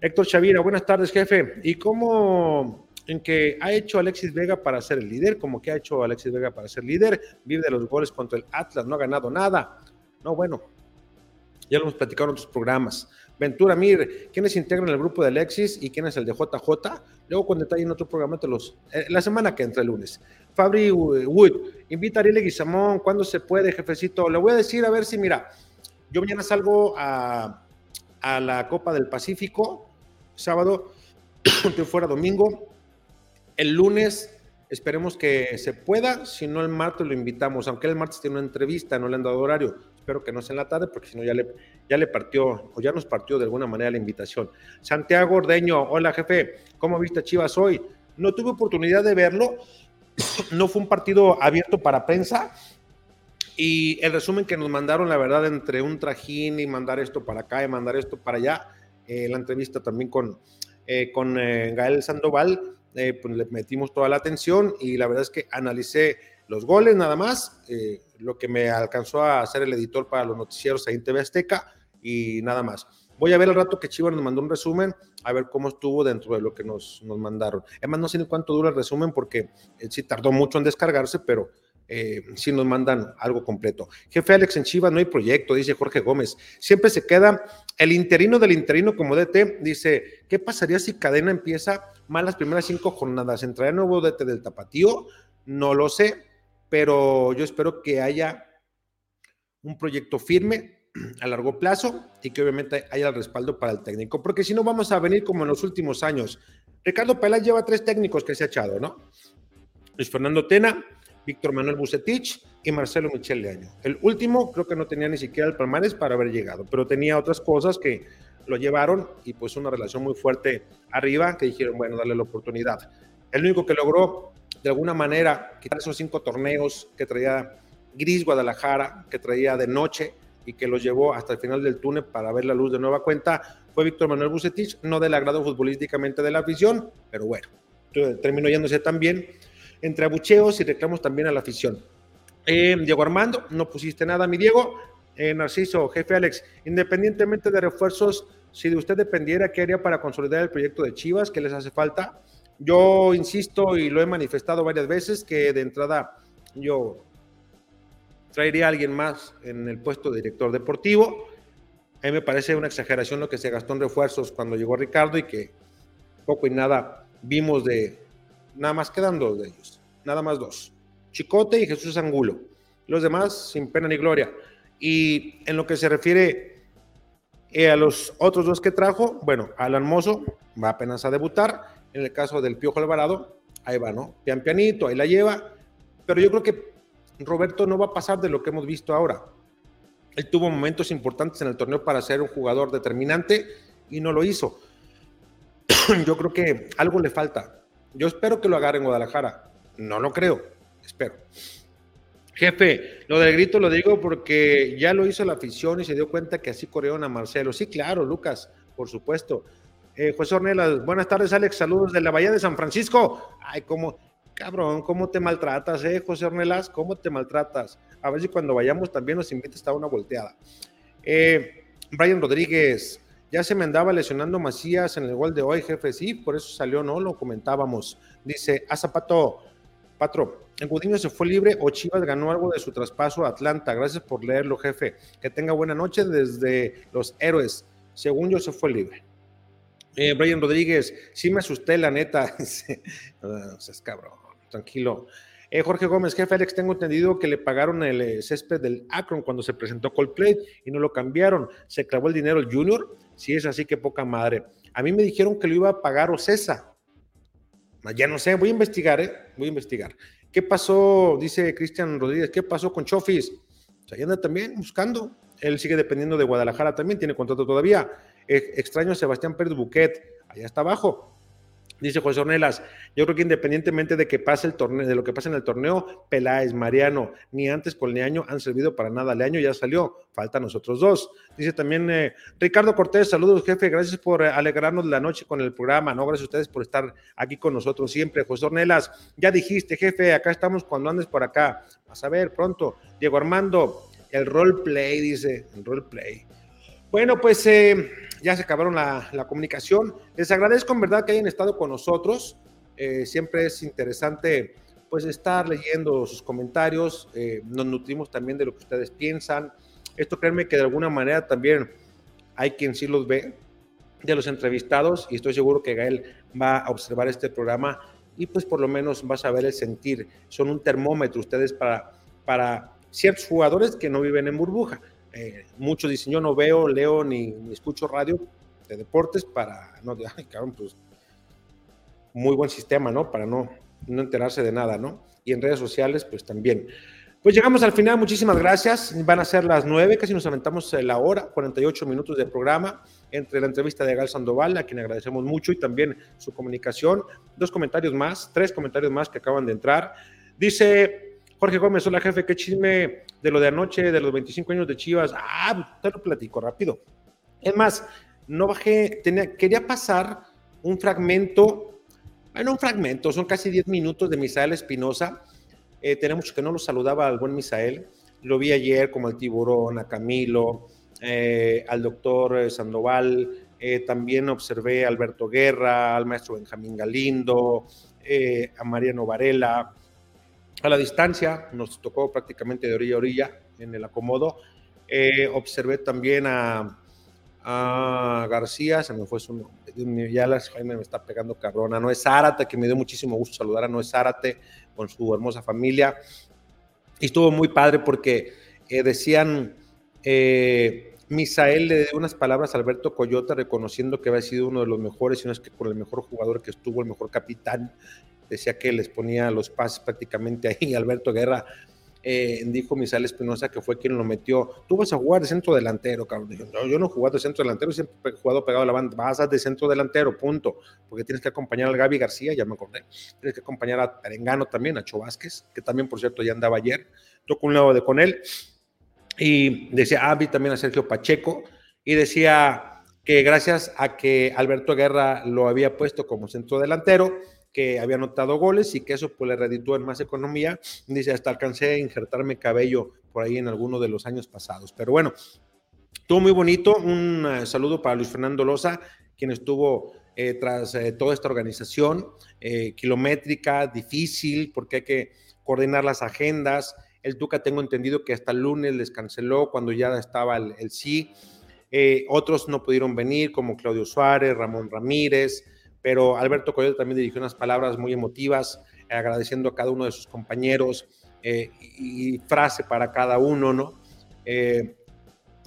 Héctor Chavira, buenas tardes, jefe. ¿Y cómo en que ha hecho Alexis Vega para ser el líder? ¿Cómo que ha hecho Alexis Vega para ser líder? Vive de los goles contra el Atlas, no ha ganado nada. No, bueno, ya lo hemos platicado en otros programas. Ventura Mir, ¿quiénes integran el grupo de Alexis y quién es el de JJ? Luego con detalle en otro programa te los, eh, la semana que entra el lunes. Fabri Wood, invita a Ariel Guizamón, ¿cuándo se puede, jefecito? Le voy a decir, a ver si, mira, yo mañana salgo a, a la Copa del Pacífico, sábado, [coughs] que fuera domingo. El lunes esperemos que se pueda, si no el martes lo invitamos, aunque el martes tiene una entrevista, no le han dado horario, espero que no sea en la tarde, porque si no ya le, ya le partió, o ya nos partió de alguna manera la invitación. Santiago Ordeño, hola jefe, ¿cómo viste a Chivas hoy? No tuve oportunidad de verlo, [coughs] no fue un partido abierto para prensa. Y el resumen que nos mandaron, la verdad, entre un trajín y mandar esto para acá y mandar esto para allá, eh, la entrevista también con, eh, con eh, Gael Sandoval, pues le metimos toda la atención y la verdad es que analicé los goles nada más, lo que me alcanzó a hacer el editor para los noticieros ahí en TV Azteca y nada más. Voy a ver el rato que Chivas nos mandó un resumen, a ver cómo estuvo dentro de lo que nos, nos mandaron. Además, no sé ni cuánto dura el resumen porque eh, sí tardó mucho en descargarse, pero eh, sí nos mandan algo completo. Jefe Alex en Chivas, no hay proyecto, dice Jorge Gómez. Siempre se queda el interino del interino como DT. Dice, ¿qué pasaría si Cadena empieza mal las primeras cinco jornadas? ¿Entraría nuevo DT del Tapatío? No lo sé, pero yo espero que haya un proyecto firme a largo plazo y que obviamente haya el respaldo para el técnico, porque si no vamos a venir como en los últimos años. Ricardo Peláez lleva tres técnicos que se ha echado, ¿no? Luis Fernando Tena, Víctor Manuel Bucetich y Marcelo Michel Leaño. El último creo que no tenía ni siquiera el palmares para haber llegado, pero tenía otras cosas que lo llevaron y pues una relación muy fuerte arriba que dijeron, bueno, darle la oportunidad. El único que logró de alguna manera quitar esos cinco torneos que traía Gris Guadalajara, que traía de noche, y que los llevó hasta el final del túnel para ver la luz de nueva cuenta fue Víctor Manuel Bucetich, no del agrado futbolísticamente de la afición, pero bueno, terminó yéndose también entre abucheos y reclamos también a la afición. Eh, Diego Armando, no pusiste nada, mi Diego. Eh, Narciso, jefe Alex, independientemente de refuerzos, si de usted dependiera, ¿qué haría para consolidar el proyecto de Chivas? ¿Qué les hace falta? Yo insisto y lo he manifestado varias veces que de entrada yo traería a alguien más en el puesto de director deportivo. A mí me parece una exageración lo que se gastó en refuerzos cuando llegó Ricardo y que poco y nada vimos de, nada más quedan dos de ellos, nada más dos, Chicote y Jesús Angulo. Los demás sin pena ni gloria. Y en lo que se refiere eh, a los otros dos que trajo, bueno, Alan Mozo va apenas a debutar En el caso del Piojo Alvarado, ahí va, ¿no? Pian pianito, ahí la lleva. Pero yo creo que Roberto no va a pasar de lo que hemos visto ahora. Él tuvo momentos importantes en el torneo para ser un jugador determinante y no lo hizo. [clears throat] Yo creo que algo le falta. Yo espero que lo agarre en Guadalajara. No lo creo, espero. Jefe, lo del grito lo digo porque ya lo hizo la afición y se dio cuenta que así corrieron a Marcelo. Sí, claro, Lucas, por supuesto. Eh, José Ornelas, buenas tardes, Alex. Saludos de la Bahía de San Francisco. Ay, cómo, cabrón, cómo te maltratas, eh, José Ornelas, cómo te maltratas. A ver si cuando vayamos también nos invitas a una volteada. Eh, Brian Rodríguez, ya se me andaba lesionando Macías en el gol de hoy, jefe. Sí, por eso salió, ¿no? Lo comentábamos. Dice, a Zapato, Patro, ¿el Gudiño se fue libre o Chivas ganó algo de su traspaso a Atlanta? Gracias por leerlo, jefe. Que tenga buena noche desde los héroes. Según yo, se fue libre. Eh, Brian Rodríguez, sí me asusté, la neta. [laughs] no seas cabrón, tranquilo. Eh, Jorge Gómez, jefe Alex, tengo entendido que le pagaron el eh, césped del Akron cuando se presentó Coldplay y no lo cambiaron. ¿Se clavó el dinero el Junior? Si es así, que poca madre. A mí me dijeron que lo iba a pagar Ocesa. Ya no sé, voy a investigar, ¿eh? Voy a investigar. ¿Qué pasó? Dice Cristian Rodríguez, ¿qué pasó con Chofis? O anda también buscando. Él sigue dependiendo de Guadalajara también, tiene contrato todavía. Eh, extraño a Sebastián Pérez Buquet, allá está abajo. Dice José Ornelas, yo creo que independientemente de que pase el torneo, de lo que pase en el torneo, Peláez, Mariano, ni antes con Leaño han servido para nada. Leaño ya salió, falta nosotros dos. Dice también eh, Ricardo Cortés, saludos jefe, gracias por eh, alegrarnos la noche con el programa, no, gracias a ustedes por estar aquí con nosotros siempre. José Ornelas, ya dijiste jefe, acá estamos cuando andes por acá. Vas a ver pronto. Diego Armando, el roleplay, dice, el roleplay. Bueno, pues eh, ya se acabaron la, comunicación. Les agradezco en verdad que hayan estado con nosotros. Eh, siempre es interesante pues estar leyendo sus comentarios. Eh, nos nutrimos también de lo que ustedes piensan. Esto créanme que de alguna manera también hay quien sí los ve de los entrevistados y estoy seguro que Gael va a observar este programa y pues por lo menos va a saber el sentir. Son un termómetro ustedes para, para ciertos jugadores que no viven en burbuja. Eh, muchos dicen, yo no veo, leo ni, escucho radio de deportes para, no, ay, cabrón, pues, muy buen sistema, ¿no? Para no, no enterarse de nada, ¿no? Y en redes sociales, pues también. Pues llegamos al final, muchísimas gracias. Van a ser las nueve, casi nos aventamos la hora, 48 minutos de programa, entre la entrevista de Gal Sandoval, a quien agradecemos mucho, y también su comunicación. Dos comentarios más, tres comentarios más que acaban de entrar. Dice Jorge Gómez, hola jefe, qué chisme de lo de anoche, de los 25 años de Chivas. Ah, te lo platico rápido. Es más, no bajé, tenía, quería pasar un fragmento, bueno, un fragmento, son casi 10 minutos de Misael Espinosa. Eh, tenemos que no lo saludaba al buen Misael. Lo vi ayer como al tiburón, a Camilo, eh, al doctor eh, Sandoval. también observé a Alberto Guerra, al maestro Benjamín Galindo, a Mariano Varela a la distancia, nos tocó prácticamente de orilla a orilla en el acomodo. Eh, observé también a, García, se me fue su nombre, ya la Jaime me está pegando cabrona, no es Zárate, que me dio muchísimo gusto saludar a Noé Zárate con su hermosa familia. Y estuvo muy padre porque eh, decían, eh, Misael le dio unas palabras a Alberto Coyota reconociendo que había sido uno de los mejores, y no es que por el mejor jugador que estuvo, el mejor capitán decía que les ponía los pases prácticamente ahí. [laughs] Alberto Guerra eh, dijo Misael Espinosa que fue quien lo metió. Tú vas a jugar de centro delantero, cabrón. yo no he jugado de centro delantero, siempre he jugado pegado a la banda. Vas a de centro delantero, punto. Porque tienes que acompañar al Gaby García, ya me acordé. Tienes que acompañar a Perengano también, a Cho Vázquez, que también, por cierto, ya andaba ayer. Tocó un lado de con él. Y decía, ah, vi también a Sergio Pacheco. Y decía que gracias a que Alberto Guerra lo había puesto como centro delantero, que había anotado goles y que eso pues le reditúa en más economía. Dice, hasta alcancé a injertarme cabello por ahí en alguno de los años pasados. Pero bueno, estuvo muy bonito. Un eh, saludo para Luis Fernando Loza, quien estuvo eh, tras eh, toda esta organización, kilométrica, difícil, porque hay que coordinar las agendas. El Tuca tengo entendido que hasta el lunes les canceló cuando ya estaba el, el sí. otros no pudieron venir, como Claudio Suárez, Ramón Ramírez, pero Alberto Coyote también dirigió unas palabras muy emotivas, eh, agradeciendo a cada uno de sus compañeros eh, y, frase para cada uno, ¿no? Eh,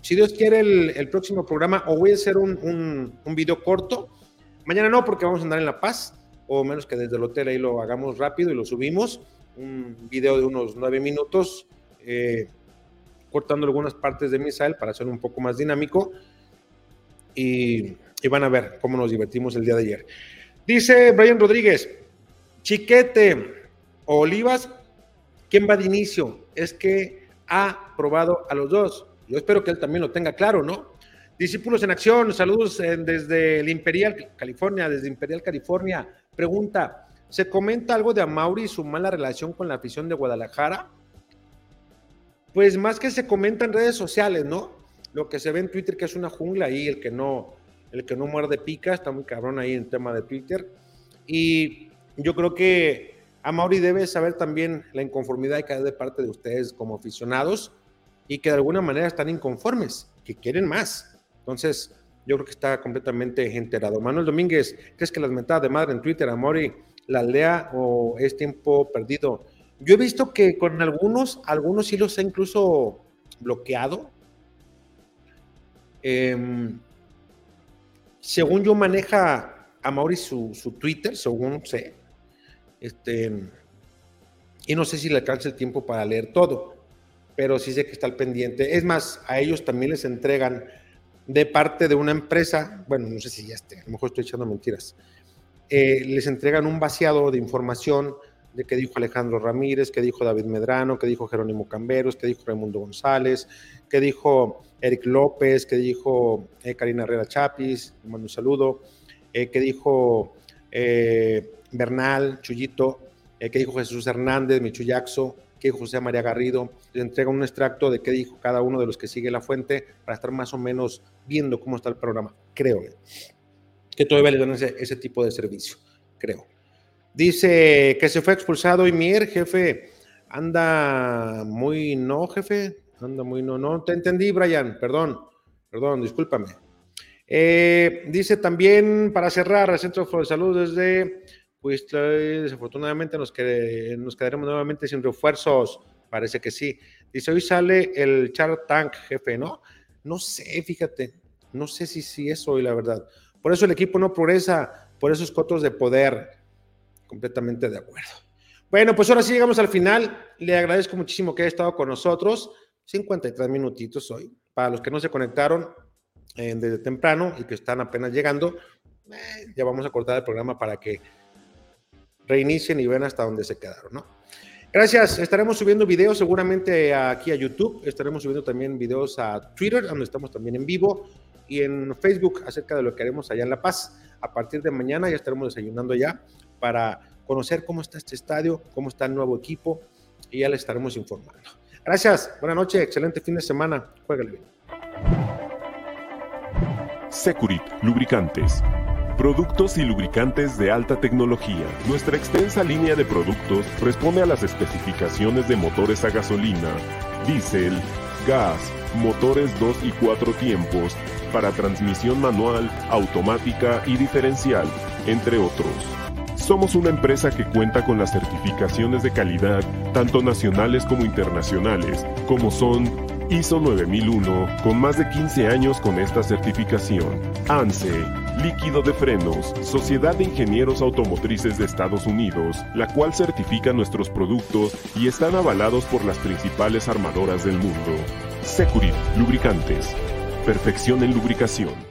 si Dios quiere, el, próximo programa, o voy a hacer un, un, video corto, mañana no, porque vamos a andar en La Paz, o menos que desde el hotel ahí lo hagamos rápido y lo subimos. Un video de unos nueve minutos, cortando algunas partes de Misael para hacerlo un poco más dinámico. Y, y van a ver cómo nos divertimos el día de ayer. Dice Brian Rodríguez, Chiquete o Olivas, ¿quién va de inicio? Es que ha probado a los dos. Yo espero que él también lo tenga claro, ¿no? Discípulos en acción, saludos eh, desde el Imperial, California, desde Imperial, California. Pregunta, ¿se comenta algo de Amauri y su mala relación con la afición de Guadalajara? Pues más que se comenta en redes sociales, ¿no? Lo que se ve en Twitter que es una jungla ahí, el que no, el que no muerde pica, está muy cabrón ahí en tema de Twitter. Y yo creo que Amauri debe saber también la inconformidad que hay de parte de ustedes como aficionados y que de alguna manera están inconformes, que quieren más. Entonces, yo creo que está completamente enterado. Manuel Domínguez, ¿crees que las mentadas de madre en Twitter, Amauri, la lea o es tiempo perdido? Yo he visto que con algunos, algunos sí los ha incluso bloqueado. Em, según yo maneja a Mauri su, su, Twitter, según sé. Este, y no sé si le alcanza el tiempo para leer todo, pero sí sé que está al pendiente. Es más, a ellos también les entregan de parte de una empresa, bueno, no sé si ya esté, a lo mejor estoy echando mentiras, eh, les entregan un vaciado de información de qué dijo Alejandro Ramírez, qué dijo David Medrano, qué dijo Jerónimo Camberos, qué dijo Raimundo González, qué dijo Eric López, qué dijo eh, Karina Herrera Chapis, mando un saludo, eh, qué dijo Bernal, Chuyito, qué dijo Jesús Hernández, Michuyaxo, qué dijo José María Garrido, les entrega un extracto de qué dijo cada uno de los que sigue la fuente para estar más o menos viendo cómo está el programa, creo que todavía le dan ese, ese tipo de servicio, creo. Dice que se fue expulsado y Mier, jefe, anda muy no, jefe, anda muy no, no te entendí, Brian, perdón, perdón, discúlpame. Eh, dice también, para cerrar, el Centro de Salud desde, pues desafortunadamente nos, nos quedaremos nuevamente sin refuerzos, parece que sí. Dice, hoy sale el Char Tank, jefe, ¿no? No sé, fíjate, no sé si, si es hoy, la verdad. Por eso el equipo no progresa, por esos cotos de poder. Completamente de acuerdo. Bueno, pues ahora sí llegamos al final. Le agradezco muchísimo que haya estado con nosotros. 53 minutitos hoy. Para los que no se conectaron eh, desde temprano y que están apenas llegando, eh, ya vamos a cortar el programa para que reinicien y ven hasta donde se quedaron, ¿no? Gracias. Estaremos subiendo videos seguramente aquí a YouTube. Estaremos subiendo también videos a Twitter, donde estamos también en vivo y en Facebook acerca de lo que haremos allá en La Paz. A partir de mañana ya estaremos desayunando ya para conocer cómo está este estadio, cómo está el nuevo equipo y ya les estaremos informando. Gracias, buenas noches, excelente fin de semana. Juégale bien. Securit, lubricantes. Productos y lubricantes de alta tecnología. Nuestra extensa línea de productos responde a las especificaciones de motores a gasolina, diésel, gas, motores 2 y 4 tiempos, para transmisión manual, automática y diferencial, entre otros. Somos una empresa que cuenta con las certificaciones de calidad, tanto nacionales como internacionales, como son ISO 9001, con más de 15 años con esta certificación. ANSE, Líquido de Frenos, Sociedad de Ingenieros Automotrices de Estados Unidos, la cual certifica nuestros productos y están avalados por las principales armadoras del mundo. Securit, Lubricantes, Perfección en lubricación.